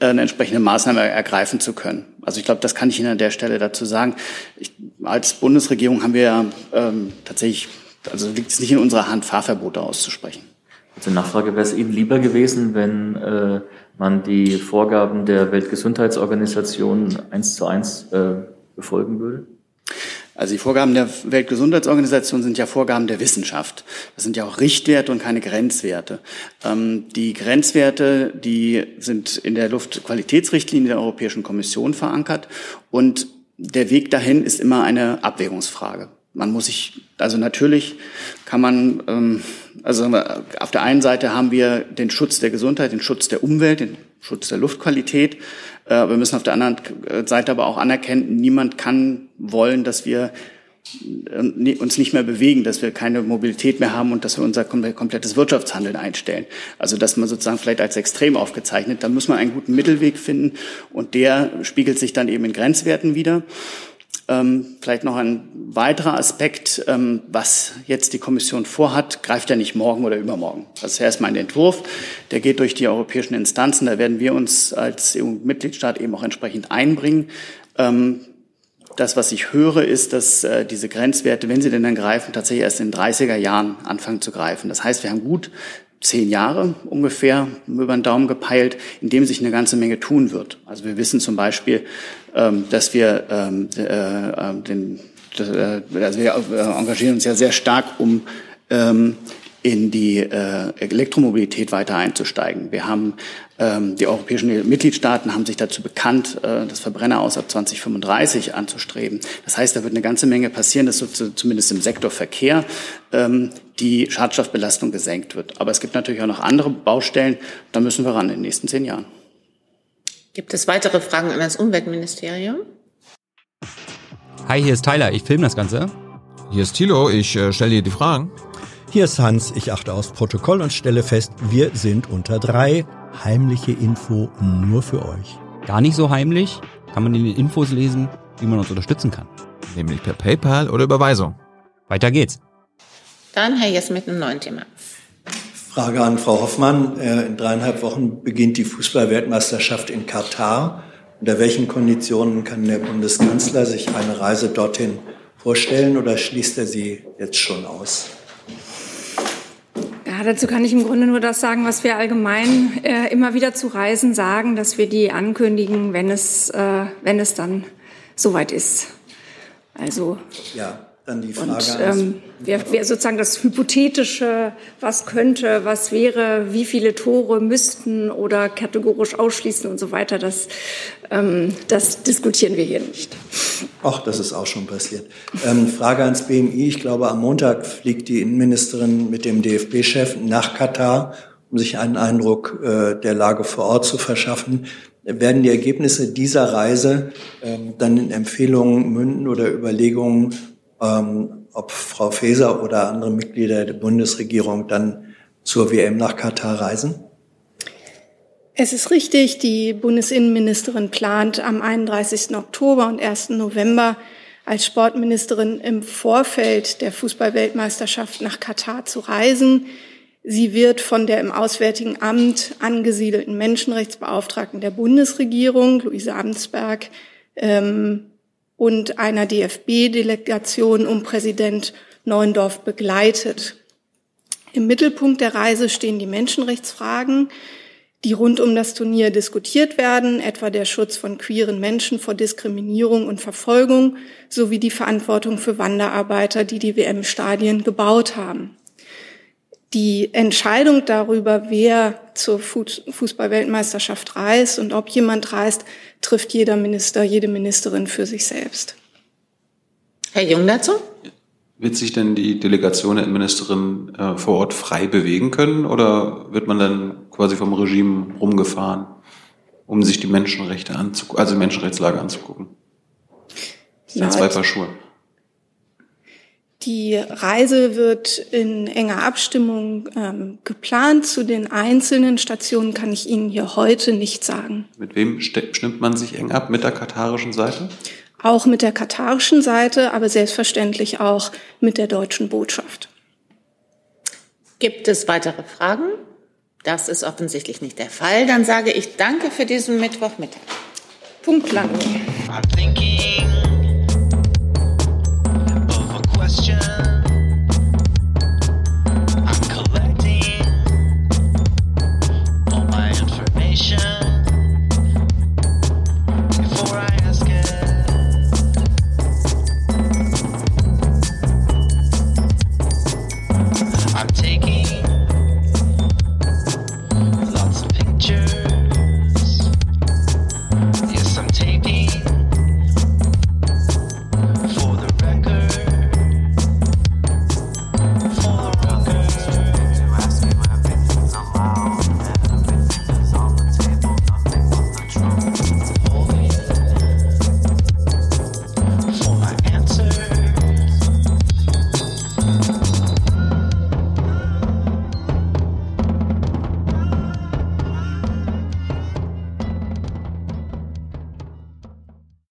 eine entsprechende Maßnahme ergreifen zu können. Also ich glaube, das kann ich Ihnen an der Stelle dazu sagen. Ich, als Bundesregierung haben wir ähm, tatsächlich, also liegt es nicht in unserer Hand, Fahrverbote auszusprechen. Also Nachfrage, wäre es Ihnen lieber gewesen, wenn äh, man die Vorgaben der Weltgesundheitsorganisation eins zu eins äh, befolgen würde? Also die Vorgaben der Weltgesundheitsorganisation sind ja Vorgaben der Wissenschaft. Das sind ja auch Richtwerte und keine Grenzwerte. Ähm, die Grenzwerte, die sind in der Luftqualitätsrichtlinie der Europäischen Kommission verankert und der Weg dahin ist immer eine Abwägungsfrage. Man muss sich, also natürlich kann man, ähm, also auf der einen Seite haben wir den Schutz der Gesundheit, den Schutz der Umwelt, den Schutz der Luftqualität. Äh, wir müssen auf der anderen Seite aber auch anerkennen, niemand kann wollen, dass wir äh, uns nicht mehr bewegen, dass wir keine Mobilität mehr haben und dass wir unser komplettes Wirtschaftshandeln einstellen. Also dass man sozusagen vielleicht als extrem aufgezeichnet, da muss man einen guten Mittelweg finden und der spiegelt sich dann eben in Grenzwerten wieder. Ähm, vielleicht noch ein weiterer Aspekt, ähm, was jetzt die Kommission vorhat, greift ja nicht morgen oder übermorgen. Das ist erstmal ein Entwurf, der geht durch die europäischen Instanzen. Da werden wir uns als EU-Mitgliedstaat eben auch entsprechend einbringen. Ähm, das, was ich höre, ist, dass äh, diese Grenzwerte, wenn sie denn dann greifen, tatsächlich erst in den 30er Jahren anfangen zu greifen. Das heißt, wir haben gut zehn Jahre ungefähr über den Daumen gepeilt, in dem sich eine ganze Menge tun wird. Also wir wissen zum Beispiel, ähm, dass wir ähm, äh, äh, den, äh, also wir engagieren uns ja sehr stark, um ähm, in die Elektromobilität weiter einzusteigen. Wir haben die europäischen Mitgliedstaaten haben sich dazu bekannt, das Verbrenner aus ab 2035 anzustreben. Das heißt, da wird eine ganze Menge passieren, dass so zumindest im Sektor Verkehr die Schadstoffbelastung gesenkt wird. Aber es gibt natürlich auch noch andere Baustellen. Da müssen wir ran in den nächsten zehn Jahren. Gibt es weitere Fragen an das Umweltministerium? Hi, hier ist Tyler, ich filme das Ganze. Hier ist Thilo, ich äh, stelle dir die Fragen. Hier ist Hans, ich achte aufs Protokoll und stelle fest, wir sind unter drei. Heimliche Info nur für euch. Gar nicht so heimlich, kann man in den Infos lesen, wie man uns unterstützen kann. Nämlich per PayPal oder Überweisung. Weiter geht's. Dann Herr Jess mit einem neuen Thema. Frage an Frau Hoffmann. Äh, in dreieinhalb Wochen beginnt die Fußballweltmeisterschaft in Katar. Unter welchen Konditionen kann der Bundeskanzler sich eine Reise dorthin vorstellen oder schließt er sie jetzt schon aus? Dazu kann ich im Grunde nur das sagen, was wir allgemein äh, immer wieder zu Reisen sagen, dass wir die ankündigen, wenn es, äh, wenn es dann soweit ist. Also. Ja, Dann die Frage und ähm, wer, wer sozusagen das hypothetische, was könnte, was wäre, wie viele Tore müssten oder kategorisch ausschließen und so weiter, das, ähm, das diskutieren wir hier nicht. Ach, das ist auch schon passiert. Ähm, Frage ans BMI. Ich glaube, am Montag fliegt die Innenministerin mit dem DFB-Chef nach Katar, um sich einen Eindruck äh, der Lage vor Ort zu verschaffen. Werden die Ergebnisse dieser Reise ähm, dann in Empfehlungen münden oder Überlegungen ähm, ob Frau Faeser oder andere Mitglieder der Bundesregierung dann zur WM nach Katar reisen? Es ist richtig, die Bundesinnenministerin plant am 31. Oktober und 1. November als Sportministerin im Vorfeld der Fußballweltmeisterschaft nach Katar zu reisen. Sie wird von der im Auswärtigen Amt angesiedelten Menschenrechtsbeauftragten der Bundesregierung, Luise Amtsberg, ähm, und einer DFB-Delegation um Präsident Neuendorf begleitet. Im Mittelpunkt der Reise stehen die Menschenrechtsfragen, die rund um das Turnier diskutiert werden, etwa der Schutz von queeren Menschen vor Diskriminierung und Verfolgung sowie die Verantwortung für Wanderarbeiter, die die WM-Stadien gebaut haben. Die Entscheidung darüber, wer zur Fußballweltmeisterschaft reist und ob jemand reist, trifft jeder Minister, jede Ministerin für sich selbst. Herr Jung dazu? Wird sich denn die Delegation der Innenministerin äh, vor Ort frei bewegen können oder wird man dann quasi vom Regime rumgefahren, um sich die Menschenrechte anzugucken, also die Menschenrechtslage anzugucken? Das sind ja, zwei Paar Schuhe. Die Reise wird in enger Abstimmung ähm, geplant. Zu den einzelnen Stationen kann ich Ihnen hier heute nicht sagen. Mit wem stimmt man sich eng ab? Mit der katarischen Seite? Auch mit der katarischen Seite, aber selbstverständlich auch mit der deutschen Botschaft. Gibt es weitere Fragen? Das ist offensichtlich nicht der Fall. Dann sage ich Danke für diesen Mittwochmittag. Punktlandung.